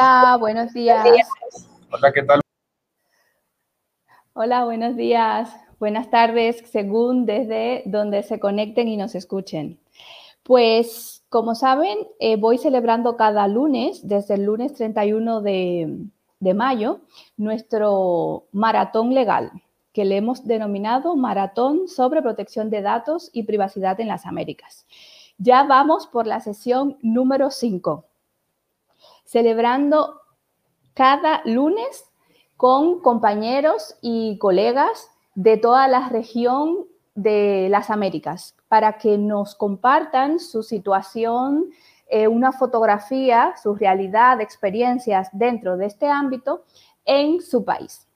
Hola, buenos días. Hola, ¿qué tal? Hola, buenos días. Buenas tardes, según desde donde se conecten y nos escuchen. Pues, como saben, eh, voy celebrando cada lunes, desde el lunes 31 de, de mayo, nuestro maratón legal, que le hemos denominado Maratón sobre Protección de Datos y Privacidad en las Américas. Ya vamos por la sesión número 5 celebrando cada lunes con compañeros y colegas de toda la región de las Américas para que nos compartan su situación, eh, una fotografía, su realidad, experiencias dentro de este ámbito en su país.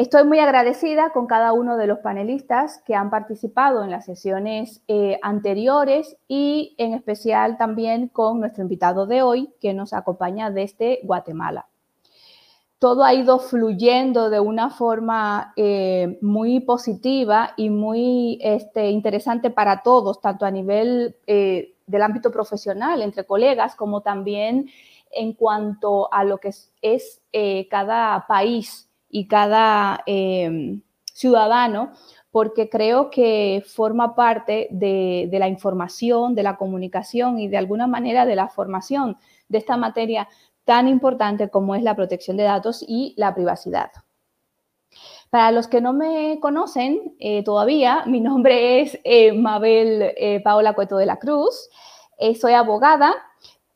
Estoy muy agradecida con cada uno de los panelistas que han participado en las sesiones eh, anteriores y en especial también con nuestro invitado de hoy que nos acompaña desde Guatemala. Todo ha ido fluyendo de una forma eh, muy positiva y muy este, interesante para todos, tanto a nivel eh, del ámbito profesional entre colegas como también en cuanto a lo que es cada país y cada em, ciudadano, porque creo que forma parte de, la información, de la comunicación y de alguna manera de la formación de esta materia tan importante como es la protección de datos y la privacidad. Para los que no me conocen eh, todavía, mi nombre es eh, Mabel eh, Paola Cueto de la Cruz. soy abogada,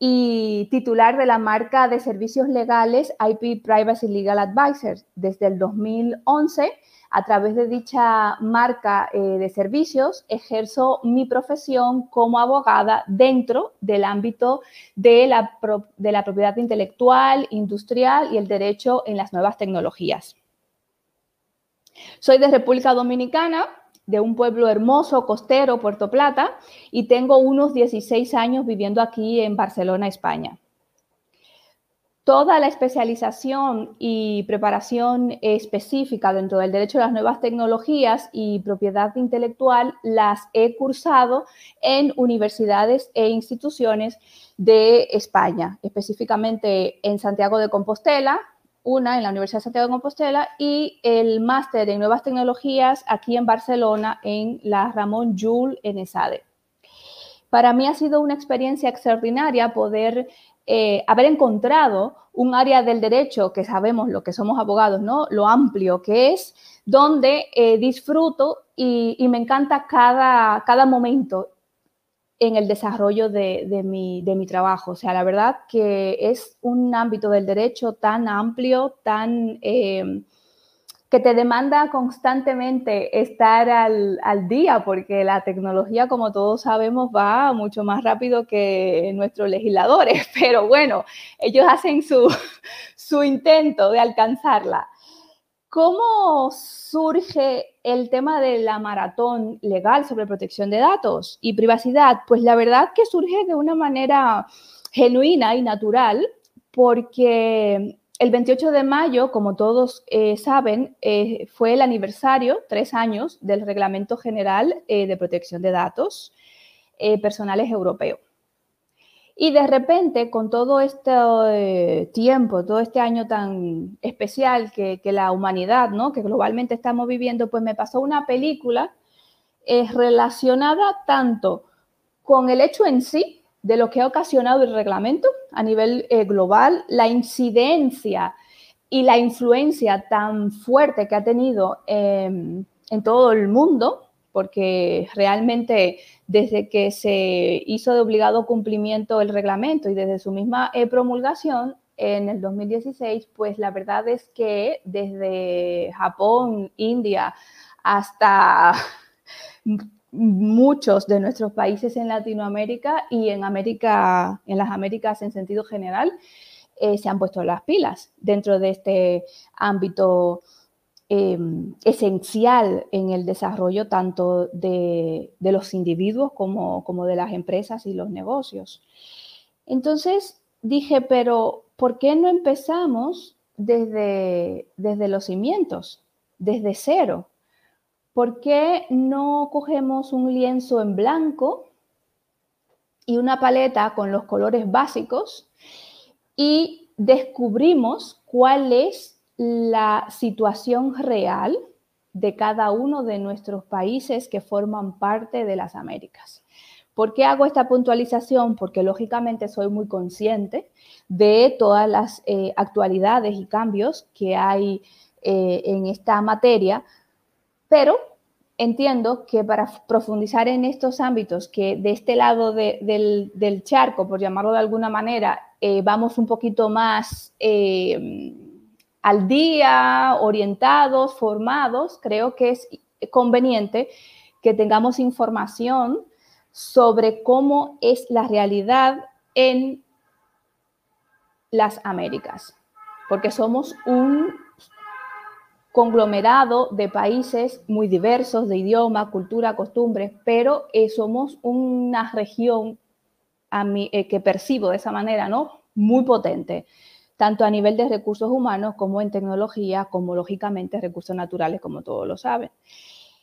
y titular de la marca de servicios legales IP Privacy Legal Advisor desde el 2011. A través de dicha marca eh, de servicios, ejerzo mi profesión como abogada dentro del ámbito de la, de la propiedad intelectual, industrial y el derecho en las nuevas tecnologías. Soy de República Dominicana, de un pueblo hermoso, costero, Puerto Plata, y tengo unos 16 años viviendo aquí en Barcelona, España. Toda la especialización y preparación específica dentro del derecho a las nuevas tecnologías y propiedad intelectual las he cursado en universidades e instituciones de España, específicamente en Santiago de Compostela, una en la Universidad de Santiago de Compostela y el máster en nuevas tecnologías aquí en Barcelona en la Ramón Llull en ESADE. Para mí ha sido una experiencia extraordinaria poder eh, haber encontrado un área del derecho que sabemos lo que somos abogados, ¿no? Lo amplio que es, donde eh, disfruto y, y, me encanta cada, cada momento en el desarrollo de, mi, trabajo. O sea, la verdad que es un ámbito del derecho tan amplio, tan... Eh, que te demanda constantemente estar al, día, porque la tecnología, como todos sabemos, va mucho más rápido que nuestros legisladores, pero bueno, ellos hacen su, su intento de alcanzarla. ¿Cómo surge el tema de la maratón legal sobre protección de datos y privacidad? Pues la verdad que surge de una manera genuina y natural porque el 28 de mayo, como todos eh, saben, eh, fue el aniversario, tres años, del Reglamento General eh, de Protección de Datos Personales Europeo. Y de repente, con todo este eh, tiempo, todo este año tan especial que, la humanidad, ¿no? que globalmente estamos viviendo, pues me pasó una película eh, relacionada tanto con el hecho en sí de lo que ha ocasionado el reglamento a nivel eh, global, la incidencia y la influencia tan fuerte que ha tenido en todo el mundo, porque realmente desde que se hizo de obligado cumplimiento el reglamento y desde su misma eh, promulgación en el 2016, pues la verdad es que desde Japón, India, hasta muchos de nuestros países en Latinoamérica y en América, en las Américas en sentido general, eh, se han puesto las pilas dentro de este ámbito Em, esencial en el desarrollo tanto de, los individuos como, como, de las empresas y los negocios. Entonces dije, pero ¿por qué no empezamos desde, desde los cimientos, desde cero? ¿Por qué no cogemos un lienzo en blanco y una paleta con los colores básicos y descubrimos cuál es la situación real de cada uno de nuestros países que forman parte de las Américas. ¿Por qué hago esta puntualización? Porque lógicamente soy muy consciente de todas las eh, actualidades y cambios que hay eh, en esta materia, pero entiendo que para profundizar en estos ámbitos, que de este lado del, charco, por llamarlo de alguna manera, eh, vamos un poquito más al día, orientados, formados, creo que es conveniente que tengamos información sobre cómo es la realidad en las Américas, porque somos un conglomerado de países muy diversos de idioma, cultura, costumbres, pero eh, somos una región eh, que percibo de esa manera, ¿no? Muy potente tanto a nivel de recursos humanos como en tecnología, como lógicamente recursos naturales, como todos lo saben.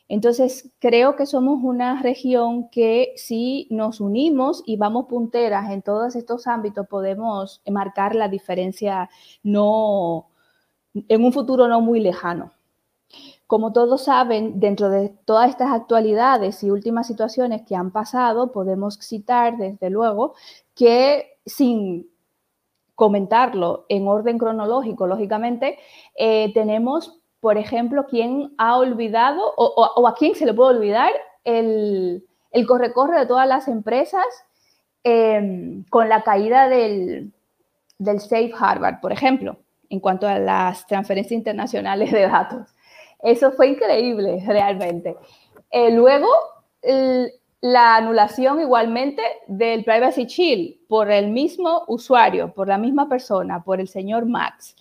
Entonces, creo que somos una región que si nos unimos y vamos punteras en todos estos ámbitos, podemos marcar la diferencia no, en un futuro no muy lejano. Como todos saben, dentro de todas estas actualidades y últimas situaciones que han pasado, podemos citar, desde luego, que sin comentarlo en orden cronológico, lógicamente, eh, tenemos, por ejemplo, quién ha olvidado o, a quién se le puede olvidar el, corre-corre de todas las empresas em, con la caída del, del Safe Harvard, por ejemplo, en cuanto a las transferencias internacionales de datos. Eso fue increíble, realmente. Eh, luego, el, la anulación igualmente del Privacy Shield por el mismo usuario, por la misma persona, por el señor Max,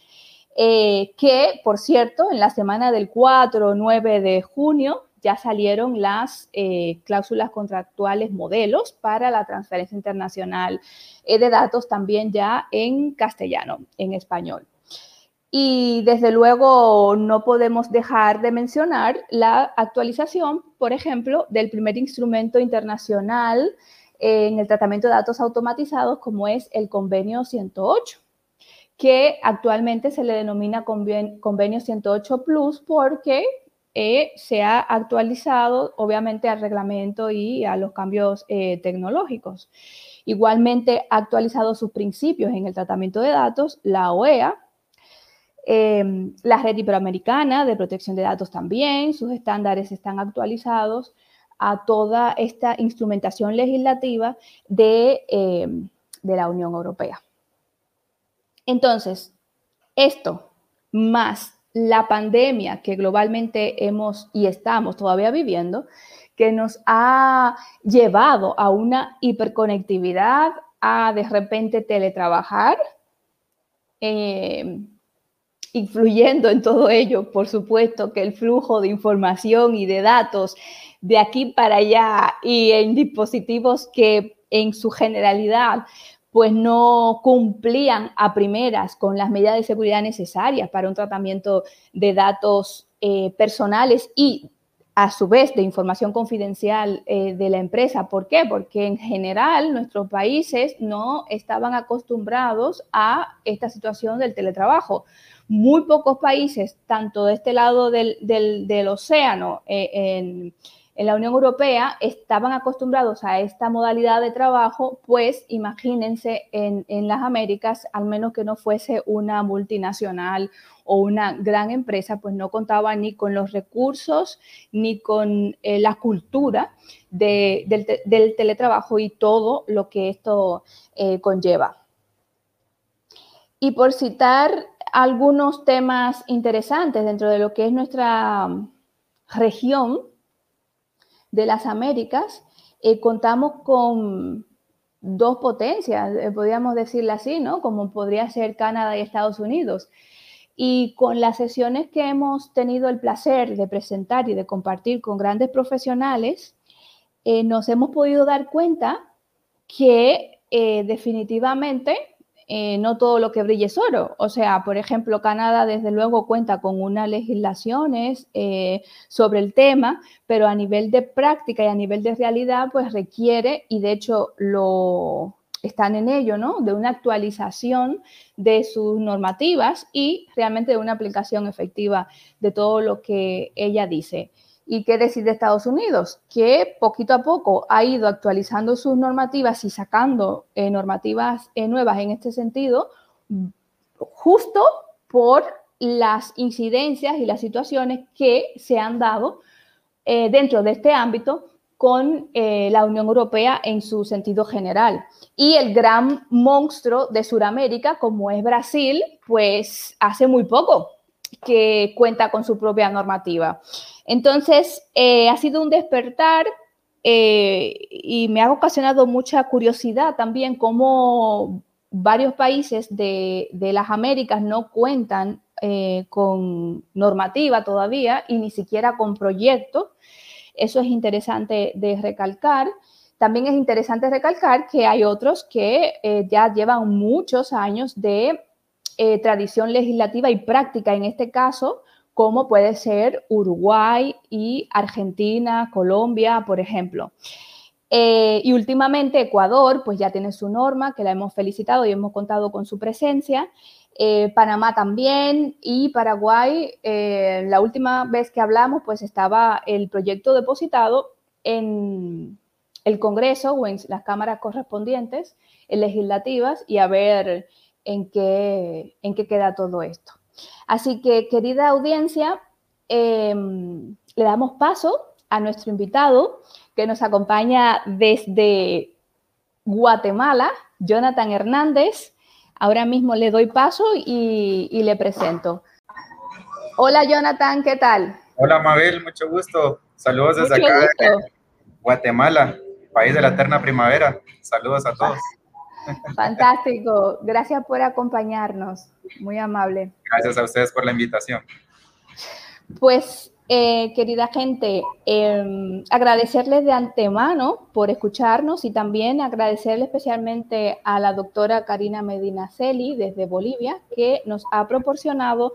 eh, que, por cierto, en la semana del 4 o 9 de junio ya salieron las eh, cláusulas contractuales modelos para la transferencia internacional eh, de datos también ya en castellano, en español. Y desde luego no podemos dejar de mencionar la actualización, por ejemplo, del primer instrumento internacional en el tratamiento de datos automatizados como es el convenio 108 que actualmente se le denomina convenio 108 Plus porque eh, se ha actualizado obviamente al reglamento y a los cambios eh, tecnológicos. Igualmente ha actualizado sus principios en el tratamiento de datos, la OEA, Em, la red iberoamericana de protección de datos también, sus estándares están actualizados a toda esta instrumentación legislativa de, em, de la Unión Europea. Entonces, esto más la pandemia que globalmente hemos y estamos todavía viviendo, que nos ha llevado a una hiperconectividad, a de repente teletrabajar, eh, influyendo en todo ello, por supuesto, que el flujo de información y de datos de aquí para allá y en dispositivos que en su generalidad pues no cumplían a primeras con las medidas de seguridad necesarias para un tratamiento de datos eh, personales y a su vez de información confidencial eh, de la empresa. ¿Por qué? Porque en general nuestros países no estaban acostumbrados a esta situación del teletrabajo muy pocos países, tanto de este lado del, océano, eh, en, la Unión Europea, estaban acostumbrados a esta modalidad de trabajo, pues imagínense en, las Américas, al menos que no fuese una multinacional o una gran empresa, pues no contaba ni con los recursos ni con eh, la cultura del, teletrabajo y todo lo que esto eh, conlleva. Y por citar algunos temas interesantes dentro de lo que es nuestra región de las Américas. Eh, contamos con dos potencias, eh, podríamos decirlo así, ¿no? Como podría ser Canadá y Estados Unidos. Y con las sesiones que hemos tenido el placer de presentar y de compartir con grandes profesionales, eh, nos hemos podido dar cuenta que definitivamente eh, no todo lo que brille es oro. O sea, por ejemplo, Canadá desde luego cuenta con unas legislaciones eh, sobre el tema, pero a nivel de práctica y a nivel de realidad, pues requiere, y de hecho lo, están en ello, ¿no? De una actualización de sus normativas y realmente de una aplicación efectiva de todo lo que ella dice. ¿Y qué decide Estados Unidos? Que poquito a poco ha ido actualizando sus normativas y sacando eh, normativas eh, nuevas en este sentido, justo por las incidencias y las situaciones que se han dado eh, dentro de este ámbito con la Unión Europea en su sentido general. Y el gran monstruo de Sudamérica, como es Brasil, pues hace muy poco que cuenta con su propia normativa. Entonces, eh, ha sido un despertar eh, y me ha ocasionado mucha curiosidad también cómo varios países de, las Américas no cuentan eh, con normativa todavía y ni siquiera con proyectos. Eso es interesante de recalcar. También es interesante recalcar que hay otros que ya llevan muchos años de tradición legislativa y práctica, en este caso, como puede ser Uruguay y Argentina, Colombia, por ejemplo. Eh, y últimamente Ecuador, pues ya tiene su norma, que la hemos felicitado y hemos contado con su presencia. Eh, Panamá también y Paraguay, eh, la última vez que hablamos, pues estaba el proyecto depositado en el Congreso o en las cámaras correspondientes, en legislativas, y a ver en qué, en qué queda todo esto. Así que, querida audiencia, em, le damos paso a nuestro invitado que nos acompaña desde Guatemala, Jonathan Hernández. Ahora mismo le doy paso y, le presento. Hola Jonathan, ¿qué tal? Hola Mabel, mucho gusto. Saludos desde acá, Guatemala, país de la eterna primavera. Saludos a todos. Fantástico, gracias por acompañarnos, muy amable. Gracias a ustedes por la invitación. Pues, eh, querida gente, em, agradecerles de antemano por escucharnos y también agradecerle especialmente a la doctora Karina Medina Celi desde Bolivia, que nos ha proporcionado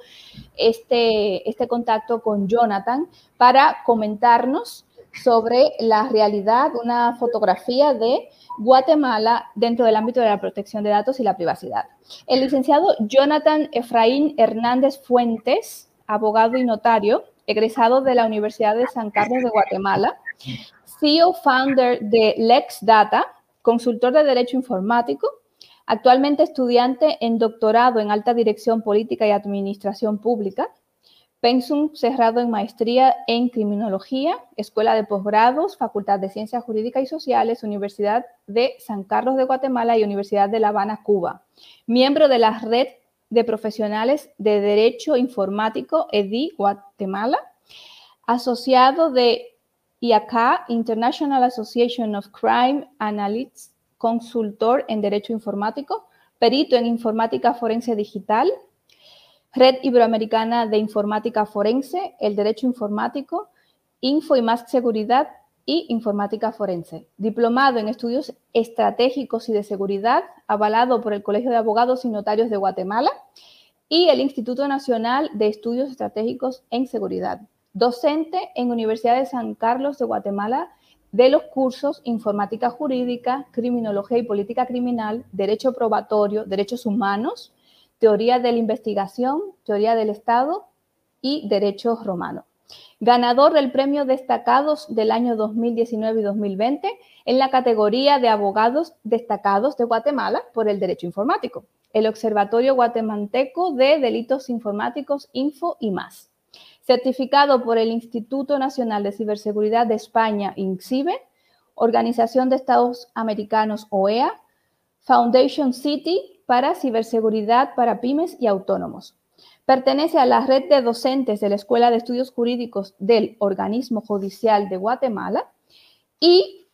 este, este contacto con Jonathan para comentarnos sobre la realidad, una fotografía de Guatemala dentro del ámbito de la protección de datos y la privacidad. El licenciado Jonathan Efraín Hernández Fuentes, abogado y notario, egresado de la Universidad de San Carlos de Guatemala, CEO founder de LexData, consultor de Derecho Informático, actualmente estudiante en doctorado en Alta Dirección Política y Administración Pública, Pensum cerrado en maestría en criminología, Escuela de Posgrados, Facultad de Ciencias Jurídicas y Sociales, Universidad de San Carlos de Guatemala y Universidad de La Habana, Cuba. Miembro de la Red de Profesionales de Derecho Informático, EDI Guatemala. Asociado de IACA, International Association of Crime Analysts, consultor en Derecho Informático, perito en Informática Forense Digital, Red Iberoamericana de Informática Forense, el Derecho Informático, Info y Más Seguridad y Informática Forense. Diplomado en Estudios Estratégicos y de Seguridad, avalado por el Colegio de Abogados y Notarios de Guatemala y el Instituto Nacional de Estudios Estratégicos en Seguridad. Docente en Universidad de San Carlos de Guatemala de los cursos Informática Jurídica, Criminología y Política Criminal, Derecho Probatorio, Derechos Humanos, Teoría de la Investigación, Teoría del Estado y Derecho Romano. Ganador del Premio Destacados del año 2019 y 2020 en la categoría de Abogados Destacados de Guatemala por el Derecho Informático, el Observatorio Guatemalteco de Delitos Informáticos Info y más. Certificado por el Instituto Nacional de Ciberseguridad de España, INCIBE, Organización de Estados Americanos, OEA, Foundation City para ciberseguridad para pymes y autónomos. Pertenece a la red de docentes de la Escuela de Estudios Jurídicos del Organismo Judicial de Guatemala y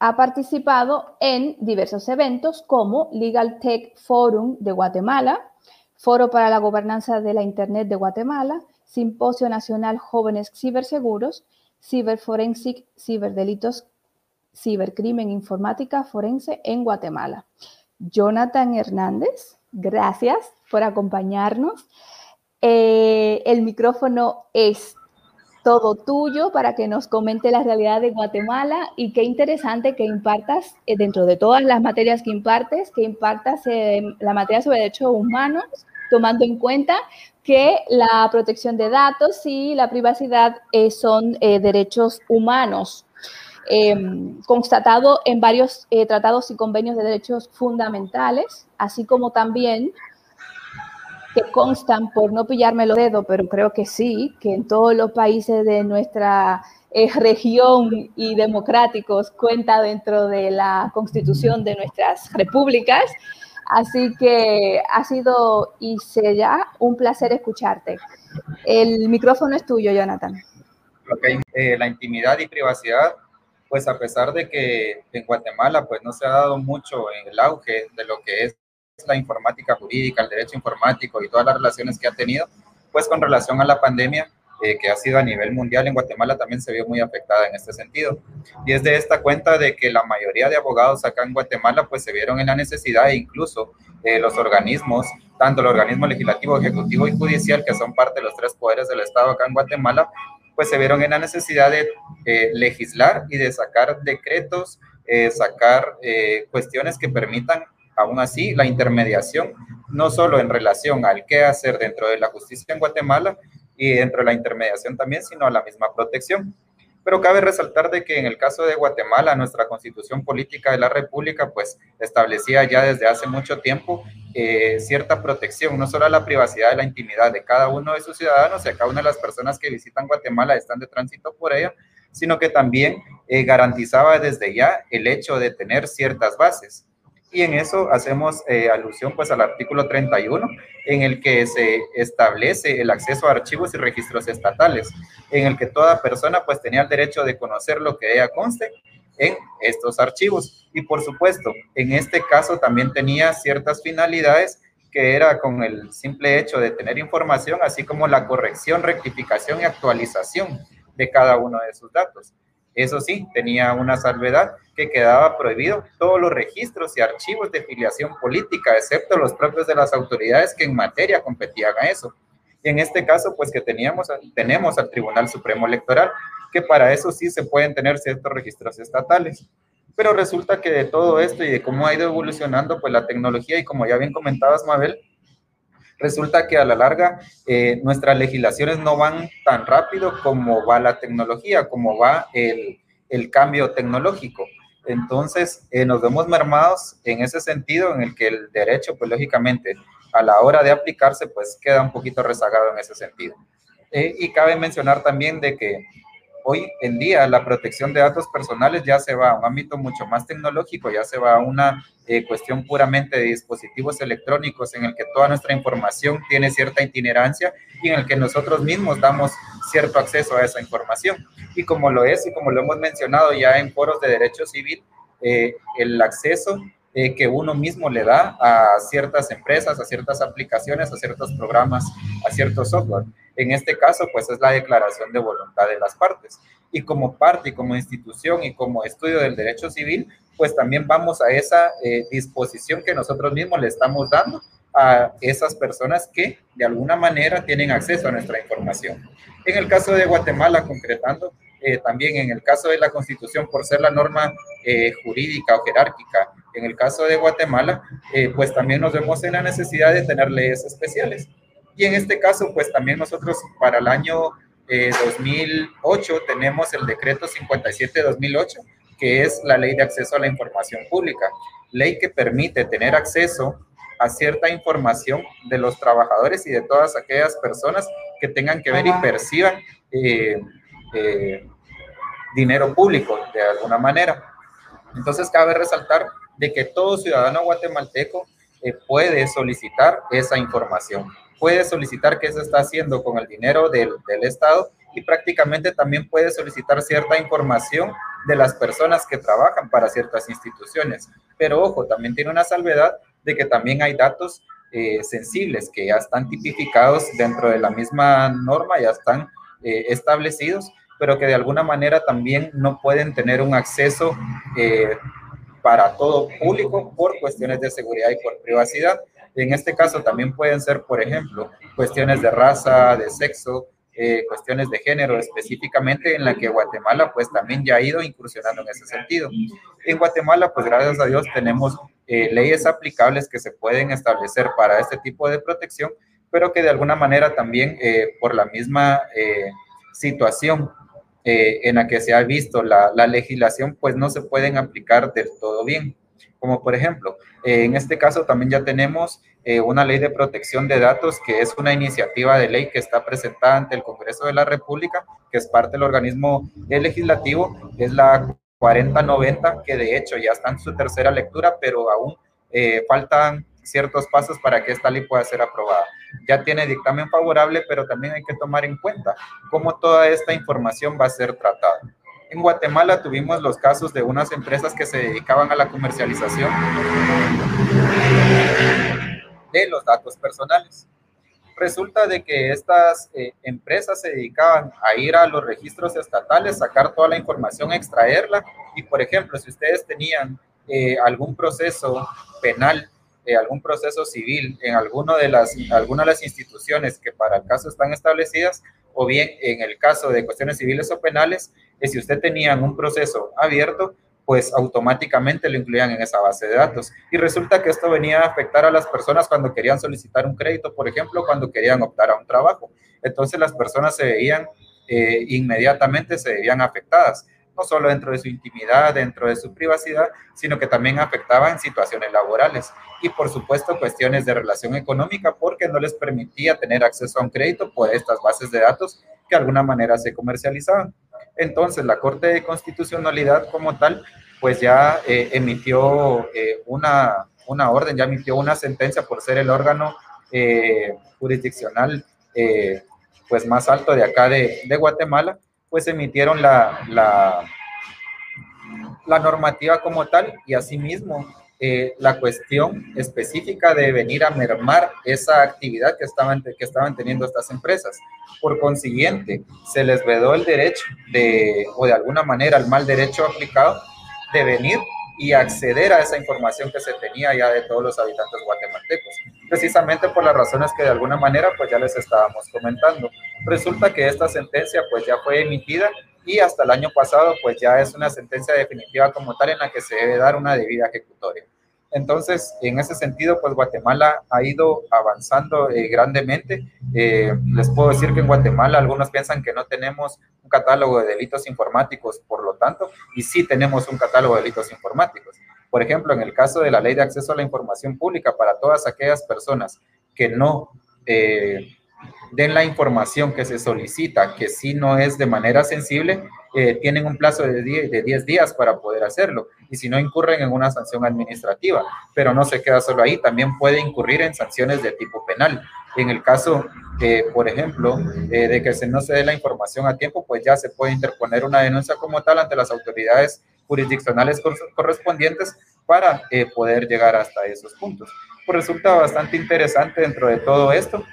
ha participado en diversos eventos como Legal Tech Forum de Guatemala, Foro para la Gobernanza de la Internet de Guatemala, Simposio Nacional Jóvenes Ciberseguros, Ciberforensic, Ciberdelitos, Cibercrimen Informática Forense en Guatemala. Jonathan Hernández, gracias por acompañarnos. Eh, el micrófono es todo tuyo para que nos comente la realidad de Guatemala y qué interesante que impartas eh, dentro de todas las materias que impartes, que impartas la materia sobre derechos humanos, tomando en cuenta que la protección de datos y la privacidad eh, son eh, derechos humanos, em, constatado en varios tratados y convenios de derechos fundamentales, así como también que constan, por no pillarme los dedos, pero creo que sí, que en todos los países de nuestra eh, región y democráticos cuenta dentro de la constitución de nuestras repúblicas. Así que ha sido y será un placer escucharte. El micrófono es tuyo, Jonathan. Ok, eh, la intimidad y privacidad, pues a pesar de que en Guatemala pues no se ha dado mucho en el auge de lo que es la informática jurídica, el derecho informático y todas las relaciones que ha tenido, pues con relación a la pandemia eh, que ha sido a nivel mundial en Guatemala también se vio muy afectada en este sentido. Y es de esta cuenta de que la mayoría de abogados acá en Guatemala pues se vieron en la necesidad e incluso eh, los organismos, tanto el organismo legislativo, ejecutivo y judicial, que son parte de los tres poderes del Estado acá en Guatemala, pues se vieron en la necesidad de eh, legislar y de sacar decretos, sacar cuestiones que permitan Aún así, la intermediación, no solo en relación al qué hacer dentro de la justicia en Guatemala y dentro de la intermediación también, sino a la misma protección. Pero cabe resaltar de que en el caso de Guatemala, nuestra constitución política de la República, pues establecía ya desde hace mucho tiempo eh, cierta protección, no solo a la privacidad y la intimidad de cada uno de sus ciudadanos y a cada una de las personas que visitan Guatemala están de tránsito por ella, sino que también eh, garantizaba desde ya el hecho de tener ciertas bases y en eso hacemos eh, alusión pues al artículo 31 en el que se establece el acceso a archivos y registros estatales, en el que toda persona pues tenía el derecho de conocer lo que ella conste en estos archivos. Y por supuesto, en este caso también tenía ciertas finalidades que era con el simple hecho de tener información, así como la corrección, rectificación y actualización de cada uno de sus datos. Eso sí, tenía una salvedad que quedaba prohibido todos los registros y archivos de filiación política, excepto los propios de las autoridades que en materia competían a eso. Y en este caso, pues que teníamos, tenemos al Tribunal Supremo Electoral, que para eso sí se pueden tener ciertos registros estatales. Pero resulta que de todo esto y de cómo ha ido evolucionando pues la tecnología y como ya bien comentabas, Mabel, resulta que a la larga eh, nuestras legislaciones no van tan rápido como va la tecnología, como va el, el cambio tecnológico. Entonces, eh, nos vemos mermados en ese sentido, en el que el derecho, pues lógicamente, a la hora de aplicarse, pues queda un poquito rezagado en ese sentido. Eh, y cabe mencionar también de que hoy en día la protección de datos personales ya se va a un ámbito mucho más tecnológico, ya se va a una eh, cuestión puramente de dispositivos electrónicos en el que toda nuestra información tiene cierta itinerancia y en el que nosotros mismos damos cierto acceso a esa información. Y como lo es y como lo hemos mencionado ya en foros de derecho civil, eh, el acceso eh, que uno mismo le da a ciertas empresas, a ciertas aplicaciones, a ciertos programas, a ciertos software. En este caso, pues es la declaración de voluntad de las partes. Y como parte y como institución y como estudio del derecho civil, pues también vamos a esa eh, disposición que nosotros mismos le estamos dando a esas personas que de alguna manera tienen acceso a nuestra información. En el caso de Guatemala, concretando, eh, también en el caso de la Constitución, por ser la norma jurídica o jerárquica en el caso de Guatemala, eh, pues también nos vemos en la necesidad de tener leyes especiales. Y en este caso, pues también nosotros para el año 2008 eh, tenemos el decreto 57-2008, que es la ley de acceso a la información pública, ley que permite tener acceso a cierta información de los trabajadores y de todas aquellas personas que tengan que ver y perciban eh, dinero público de alguna manera. Entonces cabe resaltar de que todo ciudadano guatemalteco eh, puede solicitar esa información, puede solicitar qué se está haciendo con el dinero del, Estado y prácticamente también puede solicitar cierta información de las personas que trabajan para ciertas instituciones. Pero ojo, también tiene una salvedad de que también hay datos eh, sensibles que ya están tipificados dentro de la misma norma, ya están eh, establecidos, pero que de alguna manera también no pueden tener un acceso para todo público por cuestiones de seguridad y por privacidad. En este caso también pueden ser, por ejemplo, cuestiones de raza, de sexo, eh, cuestiones de género específicamente en la que Guatemala pues también ya ha ido incursionando en ese sentido. En Guatemala pues gracias a Dios tenemos eh, leyes aplicables que se pueden establecer para este tipo de protección, pero que de alguna manera también eh, por la misma situación en la que se ha visto la, la legislación pues no se pueden aplicar del todo bien como por ejemplo, en este caso también ya tenemos eh, una ley de protección de datos que es una iniciativa de ley que está presentada ante el Congreso de la República, que es parte del organismo legislativo, es la 4090, que de hecho ya está en su tercera lectura, pero aún eh, faltan ciertos pasos para que esta ley pueda ser aprobada. Ya tiene dictamen favorable, pero también hay que tomar en cuenta cómo toda esta información va a ser tratada. En Guatemala tuvimos los casos de unas empresas que se dedicaban a la comercialización de los datos personales. Resulta de que estas eh, empresas se dedicaban a ir a los registros estatales, sacar toda la información, extraerla y, por ejemplo, si ustedes tenían eh, algún proceso penal, eh, algún proceso civil en alguno de las, alguna de las instituciones que para el caso están establecidas, o bien en el caso de cuestiones civiles o penales, que si usted tenía un proceso abierto, pues automáticamente lo incluían en esa base de datos. Y resulta que esto venía a afectar a las personas cuando querían solicitar un crédito, por ejemplo, cuando querían optar a un trabajo. Entonces las personas se veían eh, inmediatamente, se veían afectadas, no solo dentro de su intimidad, dentro de su privacidad, sino que también afectaban situaciones laborales y por supuesto cuestiones de relación económica porque no les permitía tener acceso a un crédito por estas bases de datos que de alguna manera se comercializaban. Entonces, la Corte de Constitucionalidad como tal, pues ya eh, emitió eh, una, una, orden, ya emitió una sentencia por ser el órgano eh, jurisdiccional pues más alto de acá de Guatemala, pues emitieron la, la, normativa como tal y asimismo eh, la cuestión específica de venir a mermar esa actividad que estaban, que estaban teniendo estas empresas. Por consiguiente, se les vedó el derecho de, o de alguna manera el mal derecho aplicado de venir y acceder a esa información que se tenía ya de todos los habitantes guatemaltecos, precisamente por las razones que de alguna manera pues ya les estábamos comentando. Resulta que esta sentencia pues ya fue emitida y hasta el año pasado pues ya es una sentencia definitiva como tal en la que se debe dar una debida ejecutoria. Entonces, en ese sentido, pues Guatemala ha ido avanzando eh, grandemente. Eh, les puedo decir que en Guatemala algunos piensan que no tenemos un catálogo de delitos informáticos, por lo tanto, y sí tenemos un catálogo de delitos informáticos. Por ejemplo, en el caso de la ley de acceso a la información pública para todas aquellas personas que no eh, den la información que se solicita, que si no es de manera sensible, eh, tienen un plazo de 10, de 10 días para poder hacerlo y si no incurren en una sanción administrativa, pero no se queda solo ahí, también puede incurrir en sanciones de tipo penal. En el caso, eh, por ejemplo, eh, de que se no se dé la información a tiempo, pues ya se puede interponer una denuncia como tal ante las autoridades jurisdiccionales correspondientes para poder llegar hasta esos puntos. Pues resulta bastante interesante dentro de todo esto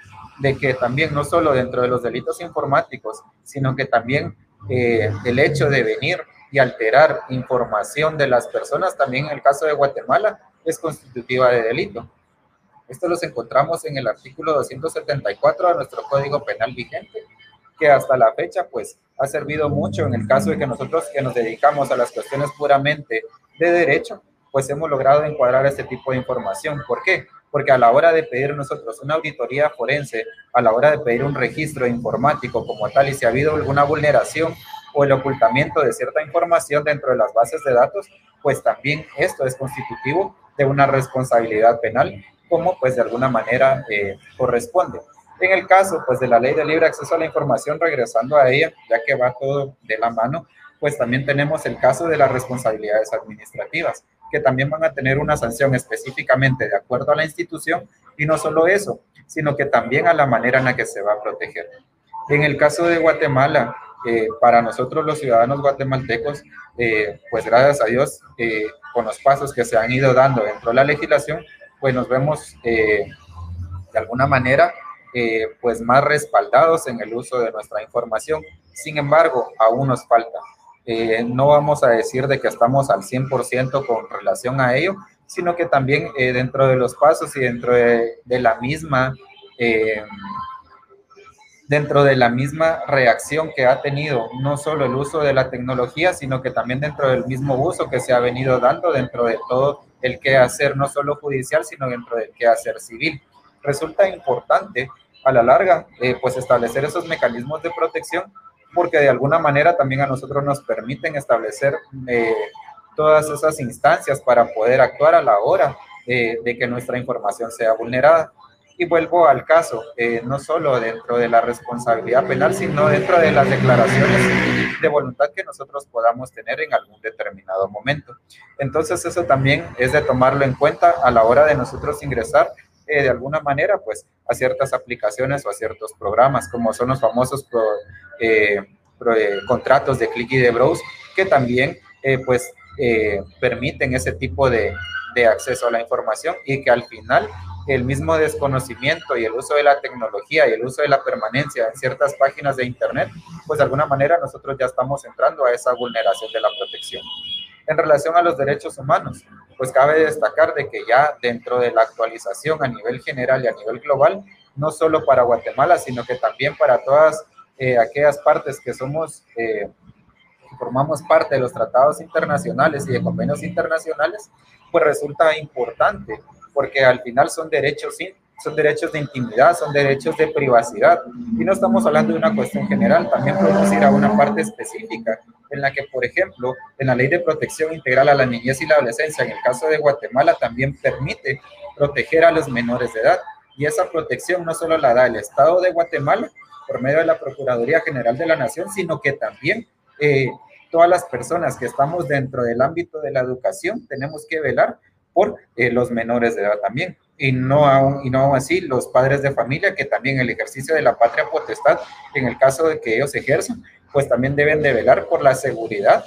de que también no solo dentro de los delitos informáticos, sino que también eh, el hecho de venir y alterar información de las personas, también en el caso de Guatemala, es constitutiva de delito. Esto los encontramos en el artículo 274 de nuestro Código Penal vigente, que hasta la fecha pues ha servido mucho en el caso de que nosotros que nos dedicamos a las cuestiones puramente de derecho, pues hemos logrado encuadrar este tipo de información. ¿Por qué? Porque a la hora de pedir nosotros una auditoría forense, a la hora de pedir un registro informático como tal, y si ha habido alguna vulneración o el ocultamiento de cierta información dentro de las bases de datos, pues también esto es constitutivo de una responsabilidad penal, como pues de alguna manera eh, corresponde. En el caso pues de la ley de libre acceso a la información, regresando a ella, ya que va todo de la mano, pues también tenemos el caso de las responsabilidades administrativas que también van a tener una sanción específicamente de acuerdo a la institución y no solo eso, sino que también a la manera en la que se va a proteger. En el caso de Guatemala, eh, para nosotros los ciudadanos guatemaltecos, eh, pues gracias a Dios, eh, con los pasos que se han ido dando dentro de la legislación, pues nos vemos de alguna manera pues más respaldados en el uso de nuestra información. Sin embargo, aún nos falta. Eh, no vamos a decir de que estamos al 100% con relación a ello, sino que también eh, dentro de los pasos y dentro de, la misma, eh, dentro de la misma reacción que ha tenido no solo el uso de la tecnología, sino que también dentro del mismo uso que se ha venido dando dentro de todo el quehacer, no solo judicial, sino dentro del quehacer civil. Resulta importante a la larga, eh, pues establecer esos mecanismos de protección, porque de alguna manera también a nosotros nos permiten establecer eh, todas esas instancias para poder actuar a la hora de que nuestra información sea vulnerada. Y vuelvo al caso, eh, no solo dentro de la responsabilidad penal, sino dentro de las declaraciones de voluntad que nosotros podamos tener en algún determinado momento. Entonces eso también es de tomarlo en cuenta a la hora de nosotros ingresar eh, de alguna manera pues a ciertas aplicaciones o a ciertos programas, como son los famosos eh, contratos de click y de browse, que también pues permiten ese tipo de acceso a la información y que al final el mismo desconocimiento y el uso de la tecnología y el uso de la permanencia en ciertas páginas de Internet, pues de alguna manera nosotros ya estamos entrando a esa vulneración de la protección. En relación a los derechos humanos, pues cabe destacar de que ya dentro de la actualización a nivel general y a nivel global, no solo para Guatemala, sino que también para todas eh, aquellas partes que somos, eh, formamos parte de los tratados internacionales y de convenios internacionales, pues resulta importante porque al final son derechos, son derechos de intimidad, son derechos de privacidad. Y no estamos hablando de una cuestión general, también podemos ir a una parte específica en la que, por ejemplo, en la Ley de Protección Integral a la Niñez y la Adolescencia, en el caso de Guatemala, también permite proteger a los menores de edad. Y esa protección no solo la da el Estado de Guatemala por medio de la Procuraduría General de la Nación, sino que también eh, todas las personas que estamos dentro del ámbito de la educación tenemos que velar por eh, los menores de edad también. Y no, aún, y no así los padres de familia, que también el ejercicio de la patria potestad, en el caso de que ellos ejerzan, pues también deben de velar por la seguridad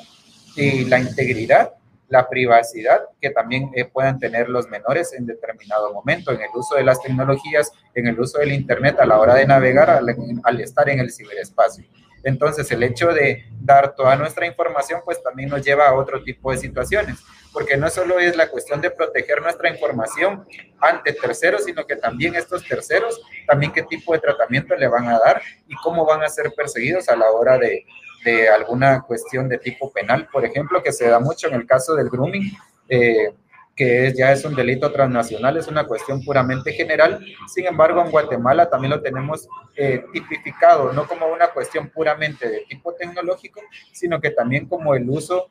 y la integridad, la privacidad que también eh, puedan tener los menores en determinado momento, en el uso de las tecnologías, en el uso del Internet a la hora de navegar, al estar en el ciberespacio. Entonces, el hecho de dar toda nuestra información, pues también nos lleva a otro tipo de situaciones porque no solo es la cuestión de proteger nuestra información ante terceros, sino que también estos terceros, también qué tipo de tratamiento le van a dar y cómo van a ser perseguidos a la hora de, de alguna cuestión de tipo penal, por ejemplo, que se da mucho en el caso del grooming. Eh, que ya es un delito transnacional, es una cuestión puramente general. Sin embargo, en Guatemala también lo tenemos eh, tipificado, no como una cuestión puramente de tipo tecnológico, sino que también como el uso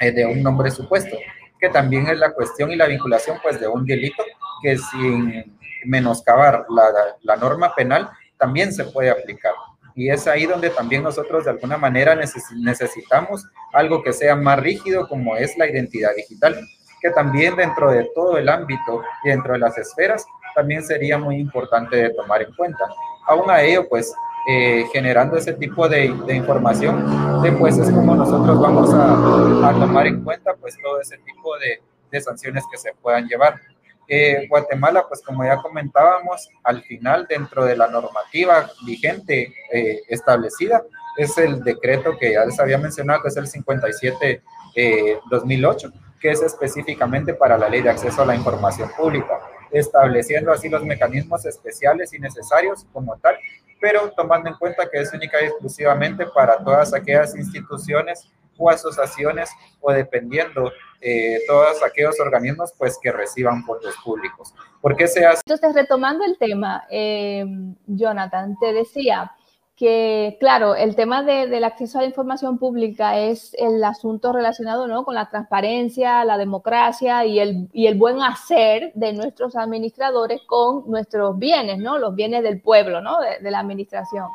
eh, de un nombre supuesto, que también es la cuestión y la vinculación pues de un delito que sin menoscabar la, la norma penal también se puede aplicar. Y es ahí donde también nosotros de alguna manera necesitamos algo que sea más rígido como es la identidad digital, que también dentro de todo el ámbito y dentro de las esferas también sería muy importante de tomar en cuenta. Aún a ello, pues eh, generando ese tipo de, información, después es como nosotros vamos a, tomar en cuenta pues todo ese tipo de, sanciones que se puedan llevar. Eh, Guatemala, pues como ya comentábamos, al final dentro de la normativa vigente eh, establecida es el decreto que ya les había mencionado, que es el 57-2008, que es específicamente para la ley de acceso a la información pública, estableciendo así los mecanismos especiales y necesarios como tal pero tomando en cuenta que es única y exclusivamente para todas aquellas instituciones o asociaciones o dependiendo eh, todos aquellos organismos pues que reciban fondos públicos. ¿Por qué se hace? Entonces, retomando el tema, eh, Jonathan, te decía, que, claro, el tema del acceso a la información pública es el asunto relacionado ¿no? con la transparencia, la democracia y el, y el buen hacer de nuestros administradores con nuestros bienes, ¿no? los bienes del pueblo, ¿no? de, de la administración.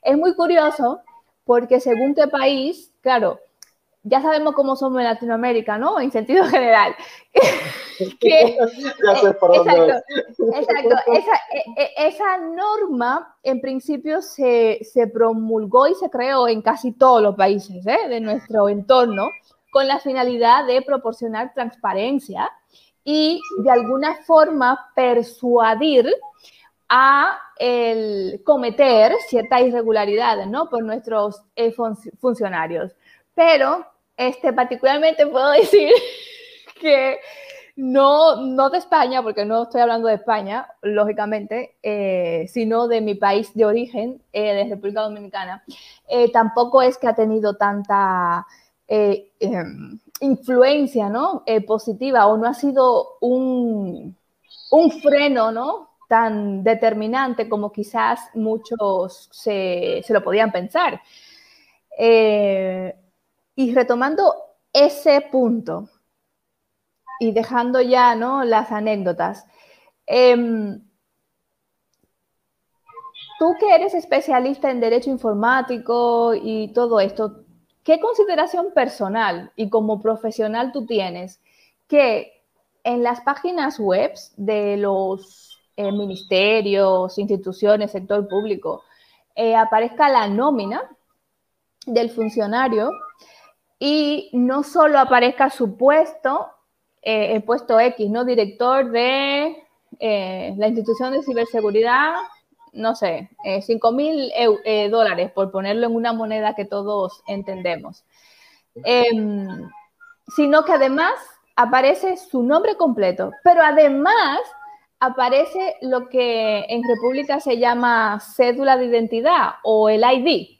Es muy curioso porque según qué país, claro, ya sabemos cómo somos en Latinoamérica, ¿no? En sentido general. exacto, exacto. Esa, esa, norma, en principio, se, se, promulgó y se creó en casi todos los países ¿eh? de nuestro entorno con la finalidad de proporcionar transparencia y de alguna forma persuadir a el cometer ciertas irregularidades, ¿no? Por nuestros eh, funcionarios. Pero este, particularmente puedo decir que no, no de España, porque no estoy hablando de España, lógicamente, eh, sino de mi país de origen, eh, de República Dominicana, eh, tampoco es que ha tenido tanta em, influencia ¿no? positiva o no ha sido un, un freno ¿no? tan determinante como quizás muchos se, se lo podían pensar. Y retomando ese punto, y dejando ya ¿no? las anécdotas, em, tú que eres especialista en derecho informático y todo esto, ¿qué consideración personal y como profesional tú tienes que en las páginas web de los eh, ministerios, instituciones, sector público, eh, aparezca la nómina del funcionario y no solo aparezca su puesto eh, el puesto X, ¿no? Director de eh, la institución de ciberseguridad, no sé, eh, 5 mil eh, dólares, por ponerlo en una moneda que todos entendemos. Em, sino que además aparece su nombre completo, pero además aparece lo que en República se llama cédula de identidad o el ID.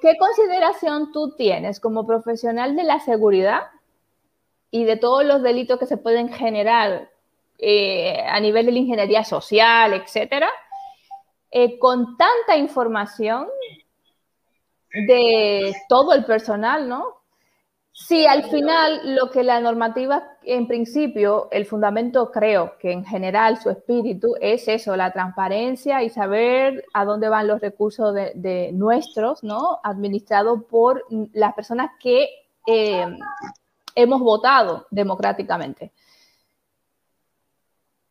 ¿Qué consideración tú tienes como profesional de la seguridad y de todos los delitos que se pueden generar eh, a nivel de la ingeniería social, etcétera, eh, con tanta información de todo el personal, ¿no? Si al final lo que la normativa, en principio, el fundamento creo que en general su espíritu es eso, la transparencia y saber a dónde van los recursos de, nuestros, ¿no? Administrados por las personas que eh, hemos votado democráticamente.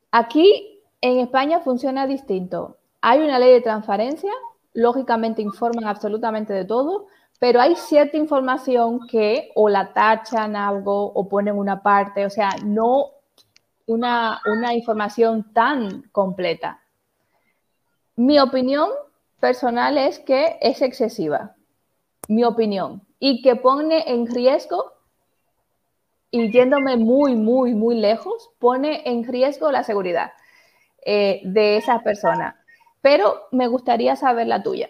Aquí en España funciona distinto. Hay una ley de transparencia, lógicamente informan absolutamente de todo, pero hay cierta información que o la tachan algo o ponen una parte, o sea, no una, información tan completa. Mi opinión personal es que es excesiva, mi opinión, y que pone en riesgo y yéndome muy, muy, muy lejos, pone en riesgo la seguridad eh, de esa persona. Pero me gustaría saber la tuya.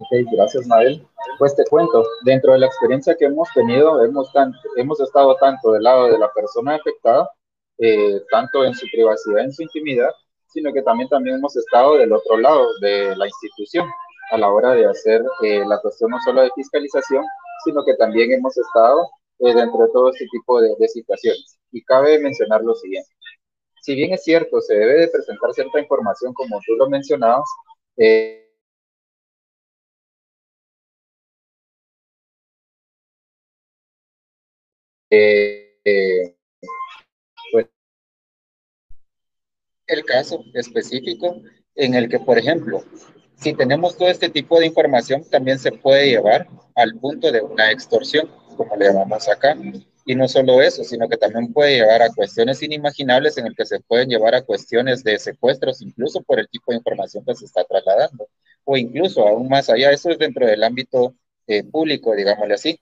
Ok, gracias, Mabel. Pues te cuento, dentro de la experiencia que hemos tenido, hemos, hemos estado tanto del lado de la persona afectada, eh, tanto en su privacidad, en su intimidad, sino que también, también hemos estado del otro lado de la institución a la hora de hacer eh, la cuestión no solo de fiscalización, sino que también hemos estado eh, dentro de todo este tipo de, situaciones. Y cabe mencionar lo siguiente. Si bien es cierto, se debe de presentar cierta información, como tú lo mencionabas, eh, eh, pues, el caso específico en el que, por ejemplo, si tenemos todo este tipo de información, también se puede llevar al punto de una extorsión como le llamamos acá. Y no solo eso, sino que también puede llevar a cuestiones inimaginables en el que se pueden llevar a cuestiones de secuestros, incluso por el tipo de información que se está trasladando, o incluso aún más allá, eso es dentro del ámbito eh, público, digámosle así,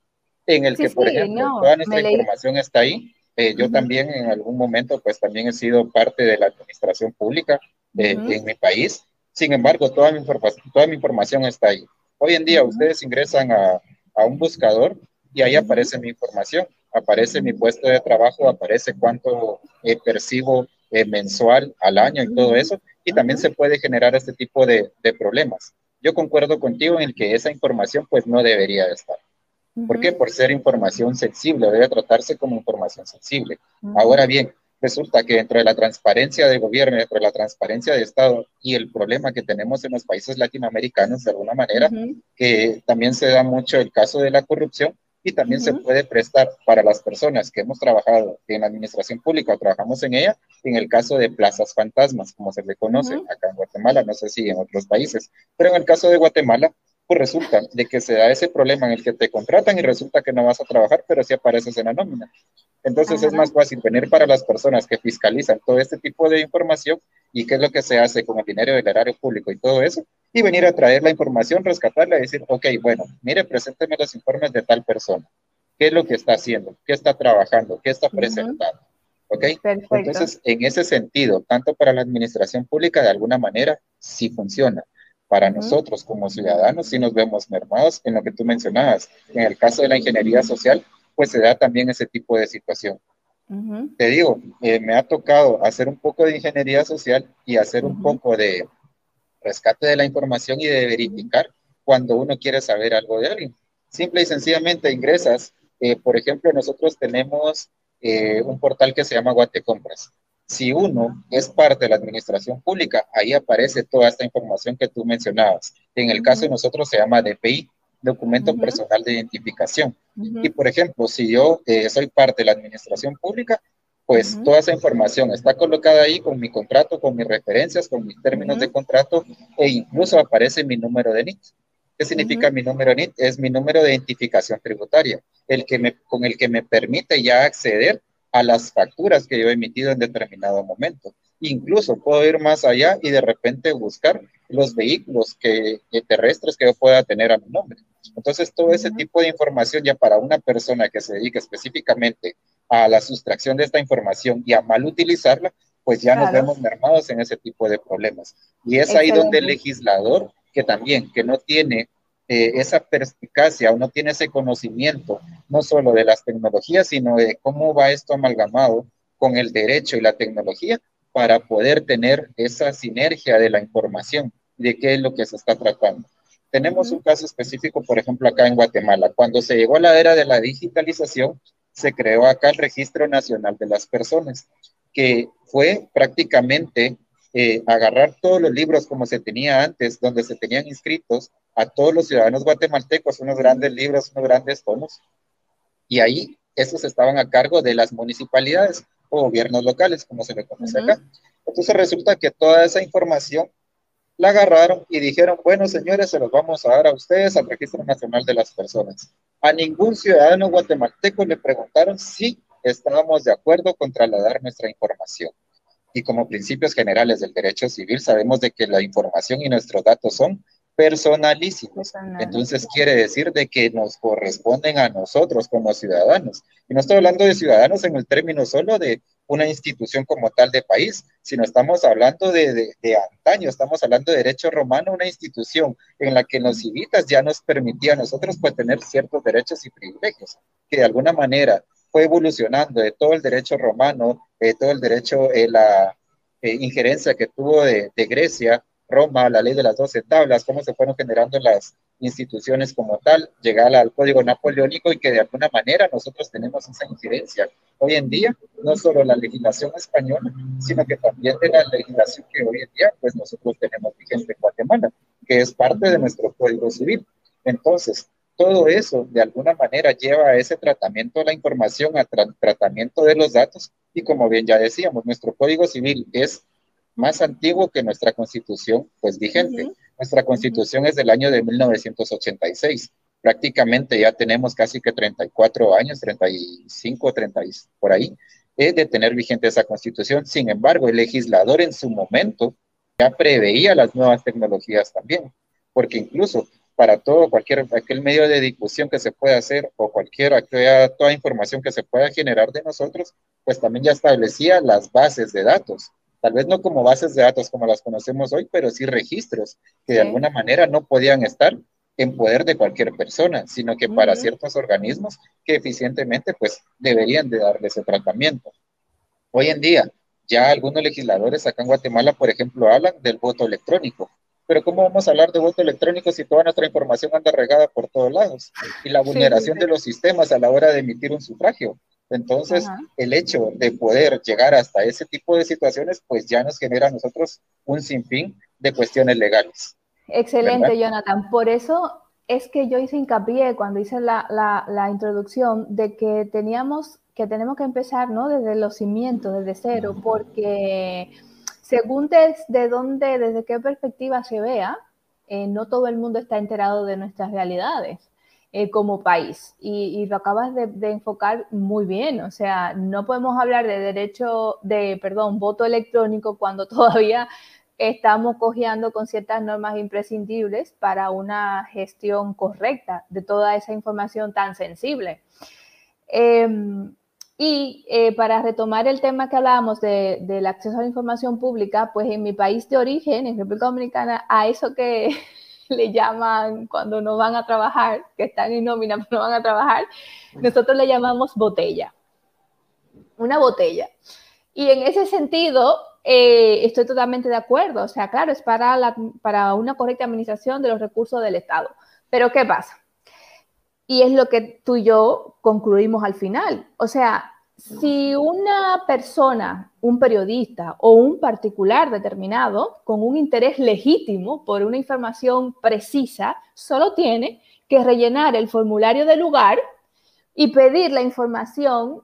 en el que, por ejemplo, toda nuestra información está ahí. Eh, yo también en algún momento, pues también he sido parte de la administración pública eh, en mi país. Sin embargo, toda mi, toda mi información está ahí. Hoy en día ustedes ingresan a, a un buscador y ahí aparece mi información, aparece mi puesto de trabajo, aparece cuánto eh, percibo eh, mensual al año y todo eso, y también se puede generar este tipo de, de, problemas. Yo concuerdo contigo en el que esa información pues no debería estar. ¿Por qué? Por ser información sensible, debe tratarse como información sensible. Ahora bien, resulta que dentro de la transparencia de gobierno, dentro de la transparencia de Estado y el problema que tenemos en los países latinoamericanos de alguna manera, que también se da mucho el caso de la corrupción, y también se puede prestar para las personas que hemos trabajado en la administración pública o trabajamos en ella, en el caso de plazas fantasmas, como se le conoce acá en Guatemala, no sé si en otros países, pero en el caso de Guatemala, pues resulta de que se da ese problema en el que te contratan y resulta que no vas a trabajar, pero sí apareces en la nómina. Entonces es más fácil venir para las personas que fiscalizan todo este tipo de información y qué es lo que se hace con el dinero del erario público y todo eso, y venir a traer la información, rescatarla y decir, ok, bueno, mire, presénteme los informes de tal persona. qué es lo que está haciendo, qué está trabajando, qué está presentando. ¿Ok? Entonces, en ese sentido, tanto para la administración pública, de alguna manera, sí funciona. Para nosotros como ciudadanos, sí nos vemos mermados en lo que tú mencionabas. En el caso de la ingeniería social, pues se da también ese tipo de situación. Te digo, eh, me ha tocado hacer un poco de ingeniería social y hacer un poco de rescate de la información y de verificar cuando uno quiere saber algo de alguien. Simple y sencillamente ingresas. Eh, por ejemplo, nosotros tenemos eh, un portal que se llama Guatecompras. Si uno es parte de la administración pública, ahí aparece toda esta información que tú mencionabas. En el caso de nosotros se llama DPI, Documento Personal de Identificación. Y por ejemplo, si yo eh, soy parte de la administración pública, pues toda esa información está colocada ahí con mi contrato, con mis referencias, con mis términos de contrato e incluso aparece mi número de NIT. ¿Qué significa mi número NIT? Es mi número de identificación tributaria, el que me, con el que me permite ya acceder a las facturas que yo he emitido en determinado momento. Incluso puedo ir más allá y de repente buscar los vehículos que, terrestres que yo pueda tener a mi nombre. Entonces, todo ese tipo de información ya para una persona que se dedique específicamente a la sustracción de esta información y a mal utilizarla, pues ya nos vemos mermados en ese tipo de problemas. Y es ahí donde el legislador, que también, que no tiene eh, esa perspicacia o no tiene ese conocimiento, no solo de las tecnologías, sino de cómo va esto amalgamado con el derecho y la tecnología para poder tener esa sinergia de la información, de qué es lo que se está tratando. Tenemos un caso específico, por ejemplo, acá en Guatemala. Cuando se llegó a la era de la digitalización, se creó acá el Registro Nacional de las Personas, que fue prácticamente eh, agarrar todos los libros como se tenía antes, donde se tenían inscritos a todos los ciudadanos guatemaltecos, unos grandes libros, unos grandes tomos, y ahí esos estaban a cargo de las municipalidades o gobiernos locales, como se le conoce acá. Entonces resulta que toda esa información la agarraron y dijeron, bueno, señores, se los vamos a dar a ustedes al Registro Nacional de las Personas. A ningún ciudadano guatemalteco le preguntaron si estábamos de acuerdo con trasladar nuestra información. Y como principios generales del derecho civil sabemos de que la información y nuestros datos son personalísimos. Entonces quiere decir de que nos corresponden a nosotros como ciudadanos. Y no estoy hablando de ciudadanos en el término solo de una institución como tal de país, sino estamos hablando de, de, antaño, estamos hablando de derecho romano, una institución en la que los civitas ya nos permitía a nosotros pues tener ciertos derechos y privilegios, que de alguna manera evolucionando de todo el derecho romano, de todo el derecho, eh, la eh, injerencia que tuvo de, de Grecia Roma, la ley de las doce tablas, cómo se fueron generando las instituciones como tal, llegar al código napoleónico y que de alguna manera nosotros tenemos esa incidencia. Hoy en día, no solo la legislación española, sino que también de la legislación que hoy en día, pues nosotros tenemos vigente en Guatemala, que es parte de nuestro código civil. Entonces, todo eso de alguna manera lleva a ese tratamiento de la información, a tratamiento de los datos, y como bien ya decíamos, nuestro código civil es más antiguo que nuestra constitución, pues vigente. Nuestra constitución es del año de 1986. Prácticamente ya tenemos casi que 34 años, 35, 30 por ahí, de tener vigente esa constitución. Sin embargo, el legislador en su momento ya preveía las nuevas tecnologías también, porque incluso para todo, cualquier aquel medio de difusión que se pueda hacer o cualquier toda información que se pueda generar de nosotros, pues también ya establecía las bases de datos tal vez no como bases de datos como las conocemos hoy, pero sí registros que de alguna manera no podían estar en poder de cualquier persona, sino que para ciertos organismos que eficientemente pues deberían de darle ese tratamiento. Hoy en día, ya algunos legisladores acá en Guatemala, por ejemplo, hablan del voto electrónico. Pero ¿cómo vamos a hablar de voto electrónico si toda nuestra información anda regada por todos lados? Y la vulneración de los sistemas a la hora de emitir un sufragio. Entonces, el hecho de poder llegar hasta ese tipo de situaciones, pues ya nos genera a nosotros un sinfín de cuestiones legales. Excelente, Jonathan. Por eso es que yo hice hincapié cuando hice la, la, introducción de que teníamos que tenemos que empezar ¿no? desde los cimientos, desde cero, porque según desde dónde, desde qué perspectiva se vea, eh, no todo el mundo está enterado de nuestras realidades. Eh, como país. Y, lo acabas de, enfocar muy bien. O sea, no podemos hablar de derecho, de, perdón, voto electrónico cuando todavía estamos cojeando con ciertas normas imprescindibles para una gestión correcta de toda esa información tan sensible. Em, y eh, para retomar el tema que hablábamos de, del acceso a la información pública, pues en mi país de origen, en República Dominicana, a eso que le llaman cuando no van a trabajar, que están en nómina pero no van a trabajar, nosotros le llamamos botella. Una botella. Y en ese sentido, eh, estoy totalmente de acuerdo. O sea, claro, es para, la, para una correcta administración de los recursos del Estado. Pero ¿qué pasa? Y es lo que tú y yo concluimos al final. O sea, si una persona, un periodista o un particular determinado con un interés legítimo por una información precisa, solo tiene que rellenar el formulario de lugar y pedir la información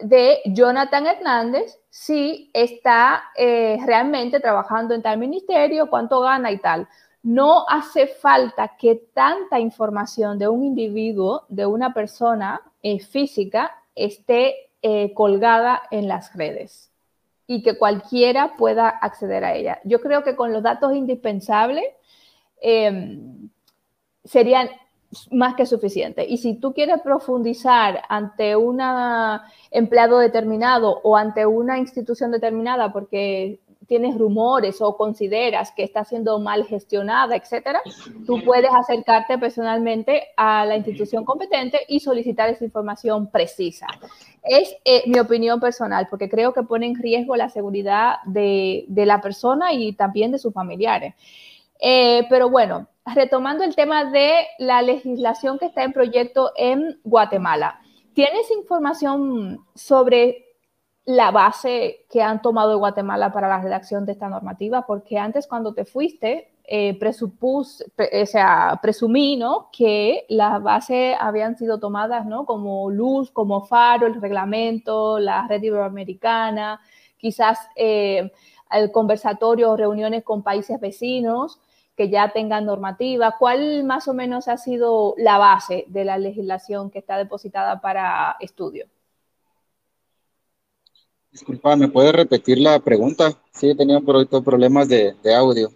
de Jonathan Hernández si está eh, realmente trabajando en tal ministerio, cuánto gana y tal no hace falta que tanta información de un individuo, de una persona eh, física, esté eh, colgada en las redes y que cualquiera pueda acceder a ella. Yo creo que con los datos indispensables em, serían más que suficientes. Y si tú quieres profundizar ante un empleado determinado o ante una institución determinada porque tienes rumores o consideras que está siendo mal gestionada, etcétera, tú puedes acercarte personalmente a la institución competente y solicitar esa información precisa. Es eh, mi opinión personal, porque creo que pone en riesgo la seguridad de, la persona y también de sus familiares. Eh, pero bueno, retomando el tema de la legislación que está en proyecto en Guatemala, ¿tienes información sobre la base que han tomado de Guatemala para la redacción de esta normativa, porque antes cuando te fuiste, eh, o sea, presumí ¿no? que las bases habían sido tomadas ¿no? como luz, como faro, el reglamento, la red iberoamericana, quizás eh, el conversatorio o reuniones con países vecinos que ya tengan normativa. ¿Cuál más o menos ha sido la base de la legislación que está depositada para estudio? Disculpa, ¿me puedes repetir la pregunta? Sí, he tenido problemas de, de audio.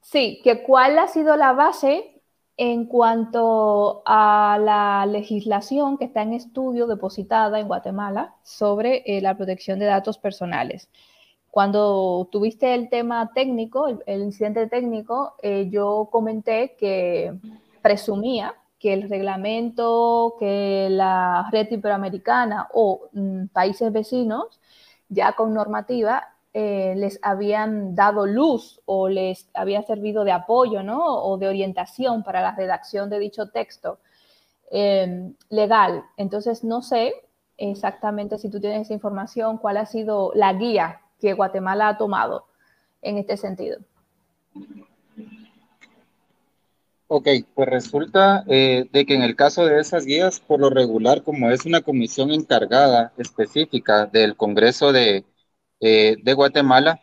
Sí, que cuál ha sido la base en cuanto a la legislación que está en estudio depositada en Guatemala sobre eh, la protección de datos personales. Cuando tuviste el tema técnico, el, incidente técnico, eh, yo comenté que presumía que el reglamento, que la red iberoamericana o mm, países vecinos ya con normativa eh, les habían dado luz o les había servido de apoyo ¿no? o de orientación para la redacción de dicho texto em, legal. Entonces, no sé exactamente si tú tienes esa información, cuál ha sido la guía que Guatemala ha tomado en este sentido. Ok, pues resulta eh, de que en el caso de esas guías, por lo regular, como es una comisión encargada específica del Congreso de, eh, de Guatemala,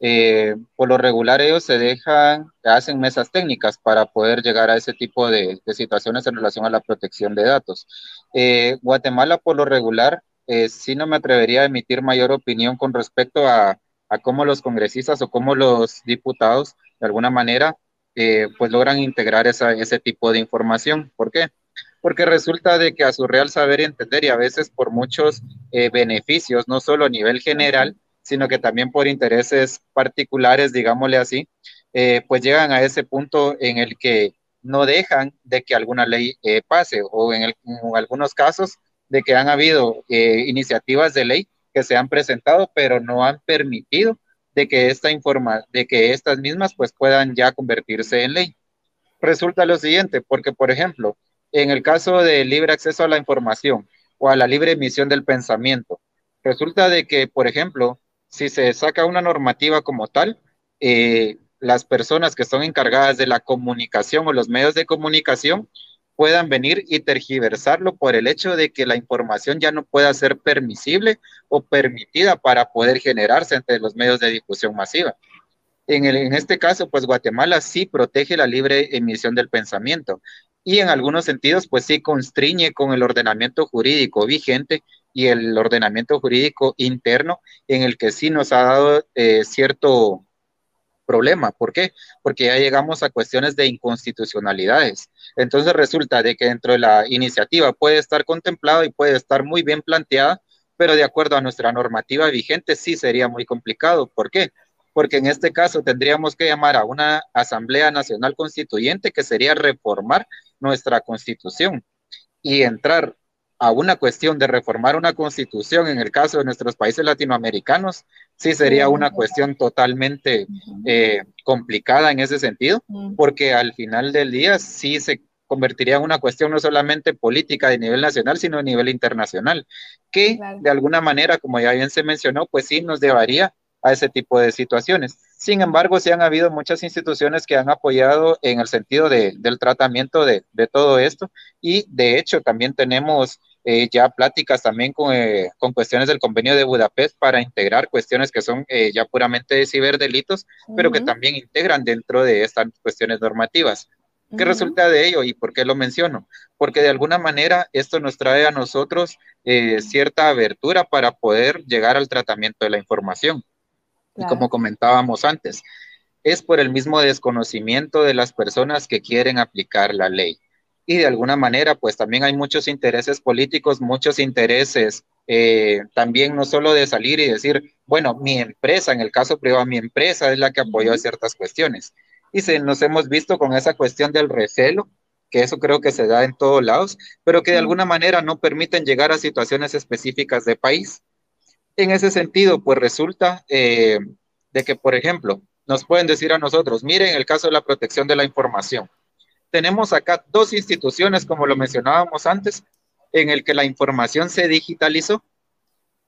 eh, por lo regular ellos se dejan, hacen mesas técnicas para poder llegar a ese tipo de, situaciones en relación a la protección de datos. Guatemala, por lo regular, sí no me atrevería a emitir mayor opinión con respecto a, a cómo los congresistas o cómo los diputados, de alguna manera, eh, pues logran integrar esa, ese tipo de información. ¿Por qué? Porque resulta de que a su real saber y entender y a veces por muchos eh, beneficios, no solo a nivel general, sino que también por intereses particulares, digámosle así, eh, pues llegan a ese punto en el que no dejan de que alguna ley pase o en, en, algunos casos de que han habido iniciativas de ley que se han presentado, pero no han permitido de que esta informa, de que estas mismas pues puedan ya convertirse en ley. Resulta lo siguiente, porque por ejemplo, en el caso del libre acceso a la información o a la libre emisión del pensamiento, resulta de que, por ejemplo, si se saca una normativa como tal, eh, las personas que son encargadas de la comunicación o los medios de comunicación puedan venir y tergiversarlo por el hecho de que la información ya no pueda ser permisible o permitida para poder generarse entre los medios de difusión masiva. En, en este caso, pues Guatemala sí protege la libre emisión del pensamiento y en algunos sentidos, pues sí constriñe con el ordenamiento jurídico vigente y el ordenamiento jurídico interno en el que sí nos ha dado eh, cierto, problema. ¿Por qué? Porque ya llegamos a cuestiones de inconstitucionalidades. Entonces resulta de que dentro de la iniciativa puede estar contemplado y puede estar muy bien planteada, pero de acuerdo a nuestra normativa vigente sí sería muy complicado. ¿Por qué? Porque en este caso tendríamos que llamar a una Asamblea Nacional Constituyente que sería reformar nuestra constitución y entrar a una cuestión de reformar una constitución en el caso de nuestros países latinoamericanos, sí sería una cuestión totalmente eh, complicada en ese sentido, porque al final del día sí se convertiría en una cuestión no solamente política de nivel nacional, sino a nivel internacional, que de alguna manera, como ya bien se mencionó, pues sí nos llevaría a ese tipo de situaciones. Sin embargo, sí han habido muchas instituciones que han apoyado en el sentido de, del tratamiento de, de, todo esto y de hecho también tenemos eh, ya pláticas también con, eh, con, cuestiones del convenio de Budapest para integrar cuestiones que son eh, ya puramente de ciberdelitos, pero que también integran dentro de estas cuestiones normativas. ¿Qué resulta de ello y por qué lo menciono? Porque de alguna manera esto nos trae a nosotros cierta abertura para poder llegar al tratamiento de la información. Y como comentábamos antes, es por el mismo desconocimiento de las personas que quieren aplicar la ley. Y de alguna manera, pues también hay muchos intereses políticos, muchos intereses eh, también no solo de salir y decir, bueno, mi empresa, en el caso privado, mi empresa es la que apoyó ciertas cuestiones. Y se, nos hemos visto con esa cuestión del recelo, que eso creo que se da en todos lados, pero que de alguna manera no permiten llegar a situaciones específicas de país. En ese sentido, pues resulta eh, de que, por ejemplo, nos pueden decir a nosotros, miren el caso de la protección de la información. Tenemos acá dos instituciones, como lo mencionábamos antes, en el que la información se digitalizó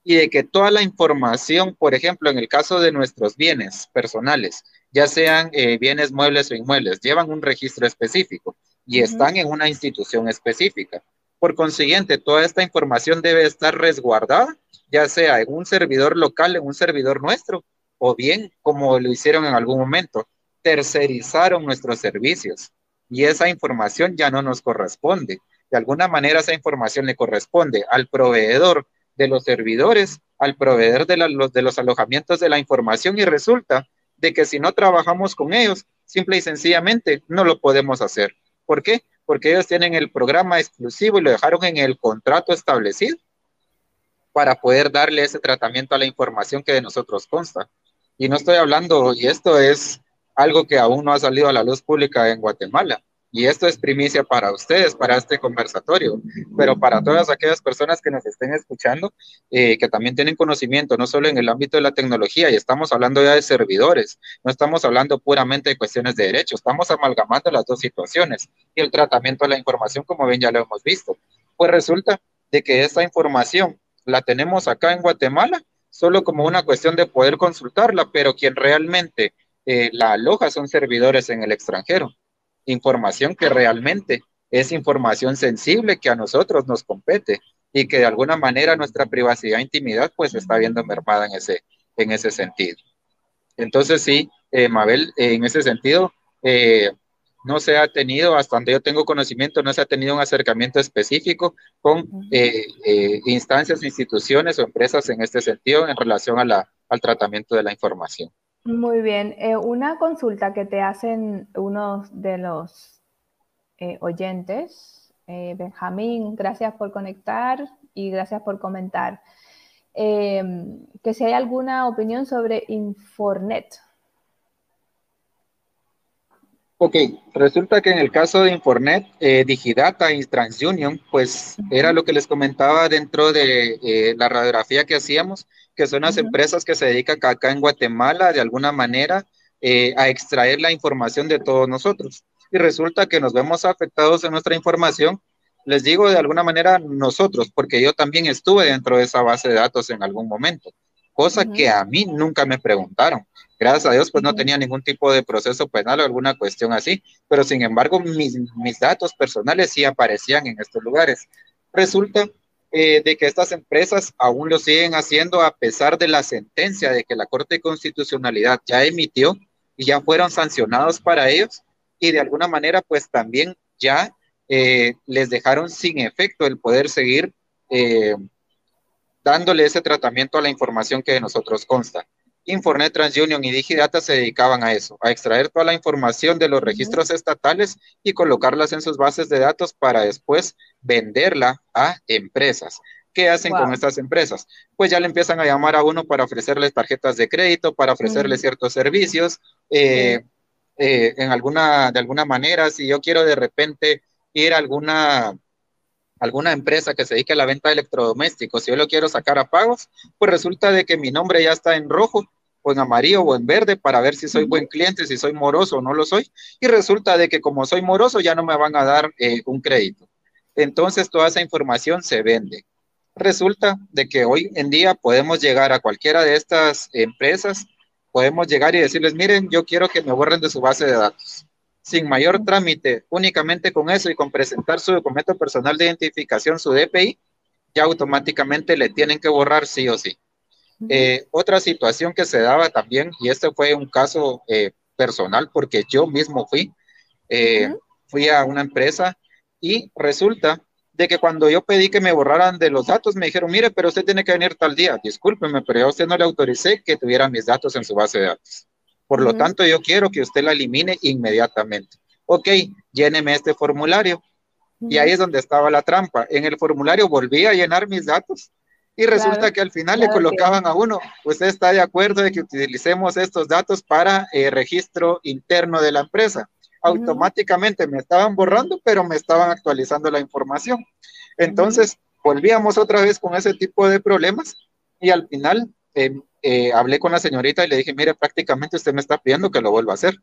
y de que toda la información, por ejemplo, en el caso de nuestros bienes personales, ya sean eh, bienes muebles o inmuebles, llevan un registro específico y están en una institución específica. Por consiguiente, toda esta información debe estar resguardada ya sea en un servidor local, en un servidor nuestro, o bien, como lo hicieron en algún momento, tercerizaron nuestros servicios y esa información ya no nos corresponde. De alguna manera esa información le corresponde al proveedor de los servidores, al proveedor de, los, los alojamientos de la información y resulta de que si no trabajamos con ellos, simple y sencillamente no lo podemos hacer. ¿Por qué? Porque ellos tienen el programa exclusivo y lo dejaron en el contrato establecido para poder darle ese tratamiento a la información que de nosotros consta. Y no estoy hablando, y esto es algo que aún no ha salido a la luz pública en Guatemala. Y esto es primicia para ustedes, para este conversatorio, pero para todas aquellas personas que nos estén escuchando, eh, que también tienen conocimiento, no solo en el ámbito de la tecnología, y estamos hablando ya de servidores, no estamos hablando puramente de cuestiones de derecho, estamos amalgamando las dos situaciones y el tratamiento de la información, como bien ya lo hemos visto. Pues resulta de que esta información la tenemos acá en Guatemala, solo como una cuestión de poder consultarla, pero quien realmente eh, la aloja son servidores en el extranjero. Información que realmente es información sensible que a nosotros nos compete y que de alguna manera nuestra privacidad e intimidad pues está viendo mermada en ese, en ese sentido. Entonces sí, eh, Mabel, en ese sentido, eh, no se ha tenido, hasta donde yo tengo conocimiento, no se ha tenido un acercamiento específico con eh, eh, instancias, instituciones o empresas en este sentido en relación a la, al tratamiento de la información. Muy bien. Eh, una consulta que te hacen unos de los oyentes, Benjamín, gracias por conectar y gracias por comentar. que si hay alguna opinión sobre Infornet. Ok, resulta que en el caso de Infornet, eh, Digidata y TransUnion, pues era lo que les comentaba dentro de eh, la radiografía que hacíamos, que son las empresas que se dedican acá en Guatemala de alguna manera eh, a extraer la información de todos nosotros. Y resulta que nos vemos afectados en nuestra información, les digo de alguna manera nosotros, porque yo también estuve dentro de esa base de datos en algún momento cosa que a mí nunca me preguntaron. Gracias a Dios, pues no tenía ningún tipo de proceso penal o alguna cuestión así, pero sin embargo mis, mis datos personales sí aparecían en estos lugares. Resulta eh, de que estas empresas aún lo siguen haciendo a pesar de la sentencia de que la Corte de Constitucionalidad ya emitió y ya fueron sancionados para ellos y de alguna manera pues también ya eh, les dejaron sin efecto el poder seguir eh, dándole ese tratamiento a la información que de nosotros consta. Infornet, TransUnion y Digidata se dedicaban a eso, a extraer toda la información de los registros estatales y colocarlas en sus bases de datos para después venderla a empresas. ¿Qué hacen con estas empresas? Pues ya le empiezan a llamar a uno para ofrecerles tarjetas de crédito, para ofrecerles ciertos servicios. Eh, eh, en alguna, de alguna manera, si yo quiero de repente ir a alguna, alguna empresa que se dedique a la venta de electrodomésticos, si yo lo quiero sacar a pagos, pues resulta de que mi nombre ya está en rojo o en amarillo o en verde para ver si soy buen cliente, si soy moroso o no lo soy. Y resulta de que como soy moroso ya no me van a dar eh, un crédito. Entonces toda esa información se vende. Resulta de que hoy en día podemos llegar a cualquiera de estas empresas, podemos llegar y decirles, miren, yo quiero que me borren de su base de datos. Sin mayor trámite, únicamente con eso y con presentar su documento personal de identificación, su DPI, ya automáticamente le tienen que borrar sí o sí. Eh, otra situación que se daba también, y este fue un caso eh, personal porque yo mismo fui, eh, fui a una empresa y resulta de que cuando yo pedí que me borraran de los datos, me dijeron, mire, pero usted tiene que venir tal día, discúlpeme, pero yo a usted no le autoricé que tuviera mis datos en su base de datos. Por lo tanto, yo quiero que usted la elimine inmediatamente. Ok, lléneme este formulario. Y ahí es donde estaba la trampa. En el formulario volví a llenar mis datos y resulta que al final le colocaban a uno, usted está de acuerdo de que utilicemos estos datos para el registro interno de la empresa automáticamente me estaban borrando, pero me estaban actualizando la información. Entonces, volvíamos otra vez con ese tipo de problemas y al final em, eh, hablé con la señorita y le dije, mire, prácticamente usted me está pidiendo que lo vuelva a hacer.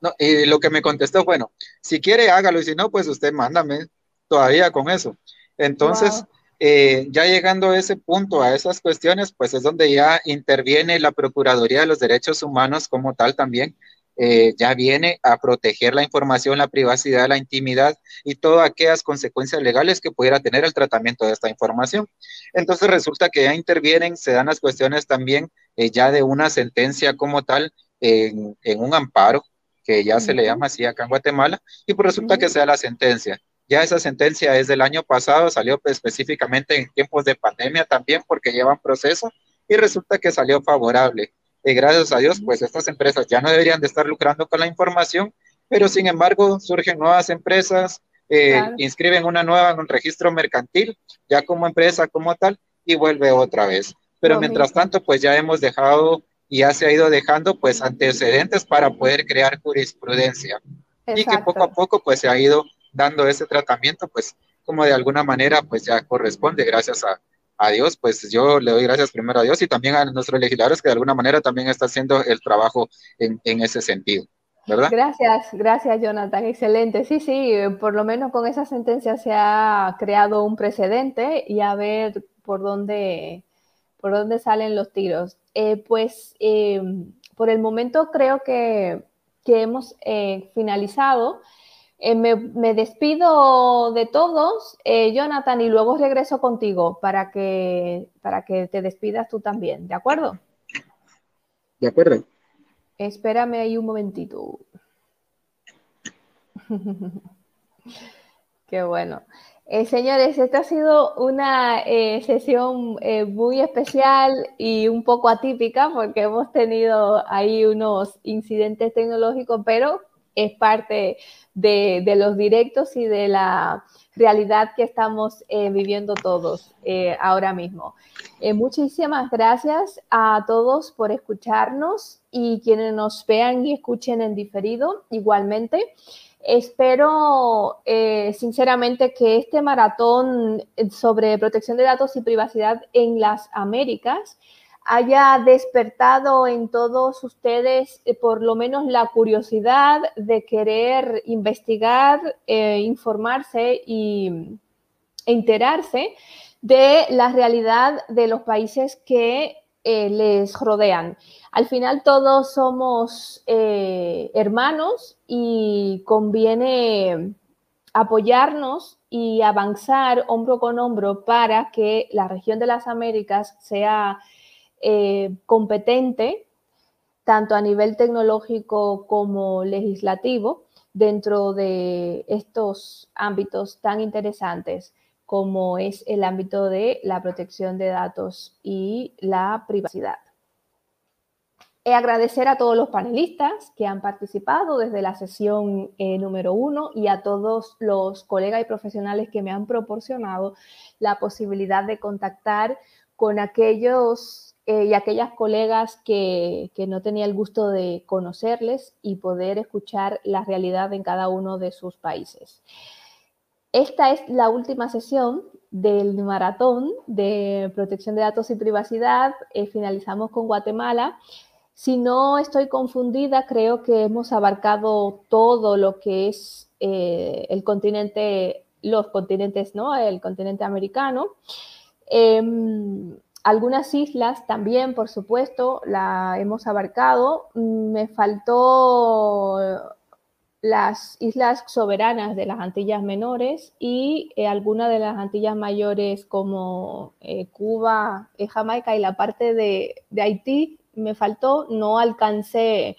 No, y lo que me contestó, bueno, si quiere hágalo y si no, pues usted mándame todavía con eso. Entonces, eh, ya llegando a ese punto, a esas cuestiones, pues es donde ya interviene la Procuraduría de los Derechos Humanos como tal también, eh, ya viene a proteger la información, la privacidad, la intimidad y todas aquellas consecuencias legales que pudiera tener el tratamiento de esta información. Entonces resulta que ya intervienen, se dan las cuestiones también eh, ya de una sentencia como tal en, un amparo, que ya se le llama así acá en Guatemala, y pues resulta que sea la sentencia. Ya esa sentencia es del año pasado, salió específicamente en tiempos de pandemia también porque llevan proceso y resulta que salió favorable. Y gracias a Dios, pues estas empresas ya no deberían de estar lucrando con la información, pero sin embargo surgen nuevas empresas, eh, inscriben una nueva en un registro mercantil, ya como empresa como tal, y vuelve otra vez. Pero mientras tanto, pues ya hemos dejado y ya se ha ido dejando pues antecedentes para poder crear jurisprudencia. Y que poco a poco pues se ha ido dando ese tratamiento pues como de alguna manera pues ya corresponde gracias a, a Dios, pues yo le doy gracias primero a Dios y también a nuestros legisladores que de alguna manera también está haciendo el trabajo en, ese sentido. ¿verdad? Gracias, gracias Jonathan, excelente. Sí, sí, por lo menos con esa sentencia se ha creado un precedente y a ver por dónde, por dónde salen los tiros. Eh, pues eh, por el momento creo que, que hemos eh, finalizado. Eh, me, despido de todos, eh, Jonathan, y luego regreso contigo para que, para que te despidas tú también, ¿de acuerdo? De acuerdo. Espérame ahí un momentito. Qué bueno. Eh, señores, esta ha sido una sesión muy especial y un poco atípica porque hemos tenido ahí unos incidentes tecnológicos, pero es parte de, los directos y de la realidad que estamos eh, viviendo todos eh, ahora mismo. Eh, muchísimas gracias a todos por escucharnos y quienes nos vean y escuchen en diferido igualmente. Espero sinceramente que este maratón sobre protección de datos y privacidad en las Américas haya despertado en todos ustedes eh, por lo menos la curiosidad de querer investigar, eh, informarse y enterarse de la realidad de los países que eh, les rodean. Al final todos somos hermanos y conviene apoyarnos y avanzar hombro con hombro para que la región de las Américas sea eh, competente, tanto a nivel tecnológico como legislativo, dentro de estos ámbitos tan interesantes como es el ámbito de la protección de datos y la privacidad. agradecer a todos los panelistas que han participado desde la sesión eh, número uno y a todos los colegas y profesionales que me han proporcionado la posibilidad de contactar con aquellos eh, y aquellas colegas que, que, no tenía el gusto de conocerles y poder escuchar la realidad en cada uno de sus países. Esta es la última sesión del maratón de protección de datos y privacidad. Eh, finalizamos con Guatemala. Si no estoy confundida, creo que hemos abarcado todo lo que es eh, el continente, los continentes, ¿no? El continente americano. Em, algunas islas también, por supuesto, la hemos abarcado. Me faltó las islas soberanas de las Antillas Menores y eh, algunas de las Antillas Mayores como eh, Cuba, eh, Jamaica y la parte de, Haití me faltó, no alcancé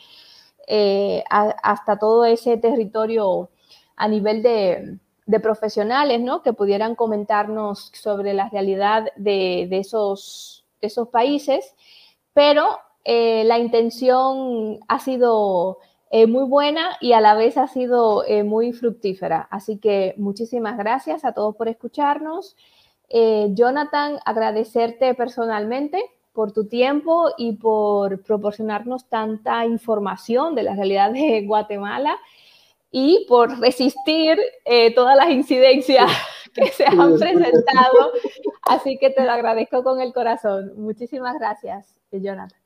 hasta todo ese territorio a nivel de, profesionales, ¿no? Que pudieran comentarnos sobre la realidad de, esos, de esos países, pero la intención ha sido eh, muy buena y a la vez ha sido eh, muy fructífera. Así que muchísimas gracias a todos por escucharnos. Eh, Jonathan, agradecerte personalmente por tu tiempo y por proporcionarnos tanta información de la realidad de Guatemala y por resistir todas las incidencias que se han presentado. Así que te lo agradezco con el corazón. Muchísimas gracias, Jonathan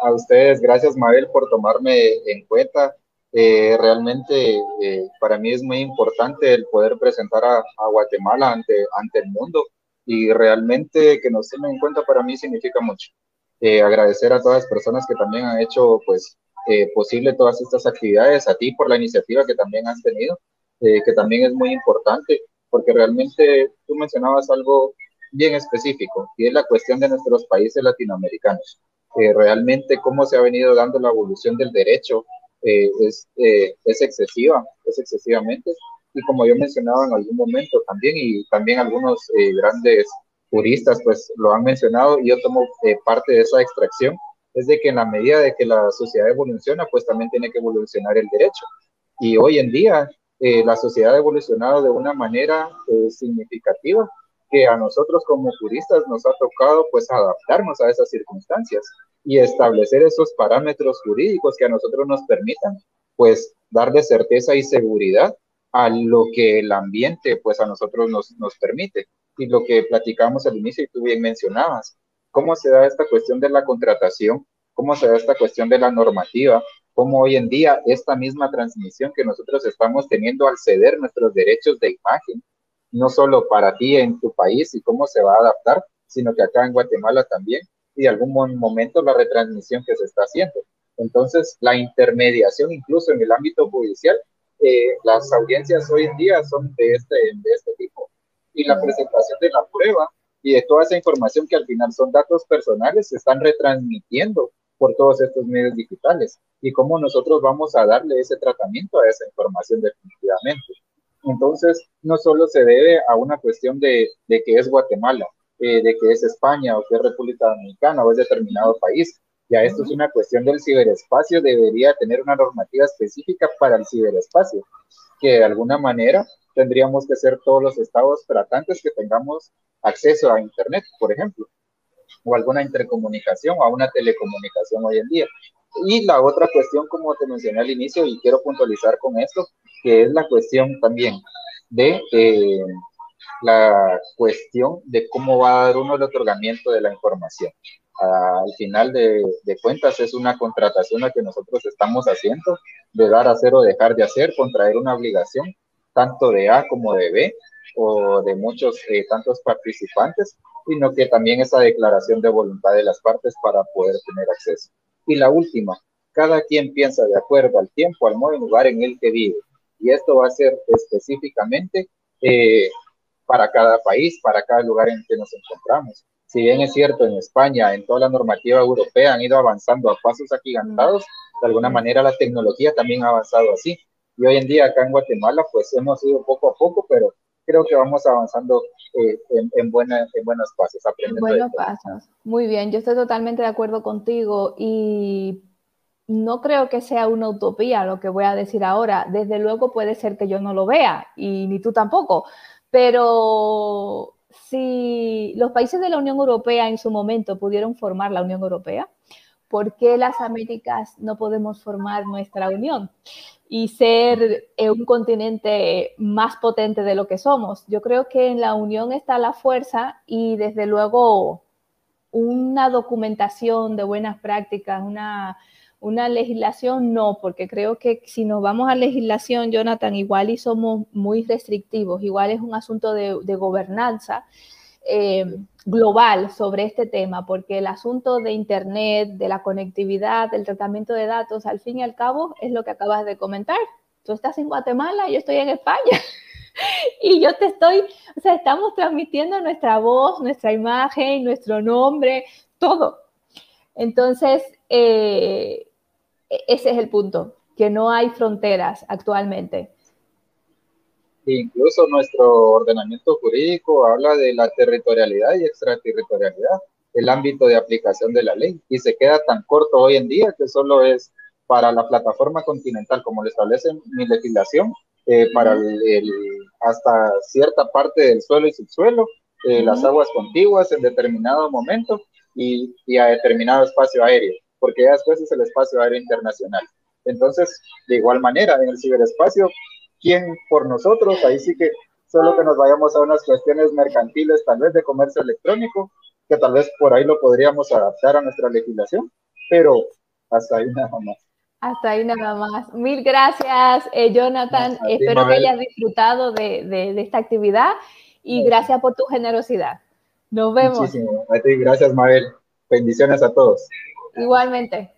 a ustedes, gracias Mabel por tomarme en cuenta. Eh, realmente eh, para mí es muy importante el poder presentar a, Guatemala ante, ante el mundo y realmente que nos tomen en cuenta para mí significa mucho. Eh, agradecer a todas las personas que también han hecho pues posible todas estas actividades, a ti por la iniciativa que también has tenido, que también es muy importante porque realmente tú mencionabas algo bien específico y es la cuestión de nuestros países latinoamericanos realmente cómo se ha venido dando la evolución del derecho eh, es, eh, es excesiva, es excesivamente. Y como yo mencionaba en algún momento también, y también algunos eh, grandes juristas pues lo han mencionado, y yo tomo parte de esa extracción, es de que en la medida de que la sociedad evoluciona, pues también tiene que evolucionar el derecho. Y hoy en día la sociedad ha evolucionado de una manera significativa que a nosotros como juristas nos ha tocado pues adaptarnos a esas circunstancias y establecer esos parámetros jurídicos que a nosotros nos permitan pues darle certeza y seguridad a lo que el ambiente pues a nosotros nos, nos permite. Y lo que platicamos al inicio y tú bien mencionabas, cómo se da esta cuestión de la contratación, cómo se da esta cuestión de la normativa, cómo hoy en día esta misma transmisión que nosotros estamos teniendo al ceder nuestros derechos de imagen no solo para ti en tu país y cómo se va a adaptar, sino que acá en Guatemala también y algún momento la retransmisión que se está haciendo. Entonces, la intermediación incluso en el ámbito judicial, eh, las audiencias hoy en día son de este, de este tipo. Y la presentación de la prueba y de toda esa información que al final son datos personales se están retransmitiendo por todos estos medios digitales y cómo nosotros vamos a darle ese tratamiento a esa información definitivamente. Entonces, no solo se debe a una cuestión de, que es Guatemala, eh, de que es España o que es República Dominicana o es determinado país. Ya esto es una cuestión del ciberespacio, debería tener una normativa específica para el ciberespacio, que de alguna manera tendríamos que ser todos los estados tratantes que tengamos acceso a Internet, por ejemplo, o alguna intercomunicación o a una telecomunicación hoy en día. Y la otra cuestión, como te mencioné al inicio, y quiero puntualizar con esto, que es la cuestión también de eh, la cuestión de cómo va a dar uno el otorgamiento de la información. Al final de, cuentas es una contratación a que nosotros estamos haciendo de dar, hacer o dejar de hacer, contraer una obligación tanto de A como de B o de muchos, eh, tantos participantes, sino que también esa declaración de voluntad de las partes para poder tener acceso. Y la última, cada quien piensa de acuerdo al tiempo, al modo y lugar en el que vive. Y esto va a ser específicamente eh, para cada país, para cada lugar en que nos encontramos. Si bien es cierto, en España, en toda la normativa europea han ido avanzando a pasos agigantados, de alguna manera la tecnología también ha avanzado así. Y hoy en día acá en Guatemala, pues hemos ido poco a poco, pero creo que vamos avanzando eh, en, buena, en buenos pasos. Aprendiendo buenos pasos. Muy bien, yo estoy totalmente de acuerdo contigo y no creo que sea una utopía lo que voy a decir ahora. Desde luego puede ser que yo no lo vea y ni tú tampoco, pero si los países de la Unión Europea en su momento pudieron formar la Unión Europea, ¿por qué las Américas no podemos formar nuestra unión y ser eh, un continente más potente de lo que somos? Yo creo que en la unión está la fuerza y desde luego una documentación de buenas prácticas, una, una legislación no, porque creo que si nos vamos a legislación, Jonathan, igual y somos muy restrictivos, igual es un asunto de, gobernanza eh, global sobre este tema, porque el asunto de Internet, de la conectividad, del tratamiento de datos, al fin y al cabo, es lo que acabas de comentar. Tú estás en Guatemala, yo estoy en España. y yo te estoy, o sea, estamos transmitiendo nuestra voz, nuestra imagen, nuestro nombre, todo. Entonces, eh, ese es el punto, que no hay fronteras actualmente. Incluso nuestro ordenamiento jurídico habla de la territorialidad y extraterritorialidad, el ámbito de aplicación de la ley, y se queda tan corto hoy en día que solo es para la plataforma continental, como lo establece mi legislación, eh, para el, hasta cierta parte del suelo y subsuelo, eh, las aguas contiguas en determinado momento y, y a determinado espacio aéreo porque ya después es el espacio aéreo internacional. Entonces, de igual manera, en el ciberespacio, ¿quién por nosotros? Ahí sí que solo que nos vayamos a unas cuestiones mercantiles, tal vez de comercio electrónico, que tal vez por ahí lo podríamos adaptar a nuestra legislación, pero hasta ahí nada más. Hasta ahí nada más. Mil gracias, eh, Jonathan. Espero que hayas disfrutado de, de, esta actividad y gracias por tu generosidad. Nos vemos. Muchísimo. A ti, gracias, Mabel. Bendiciones a todos. Igualmente.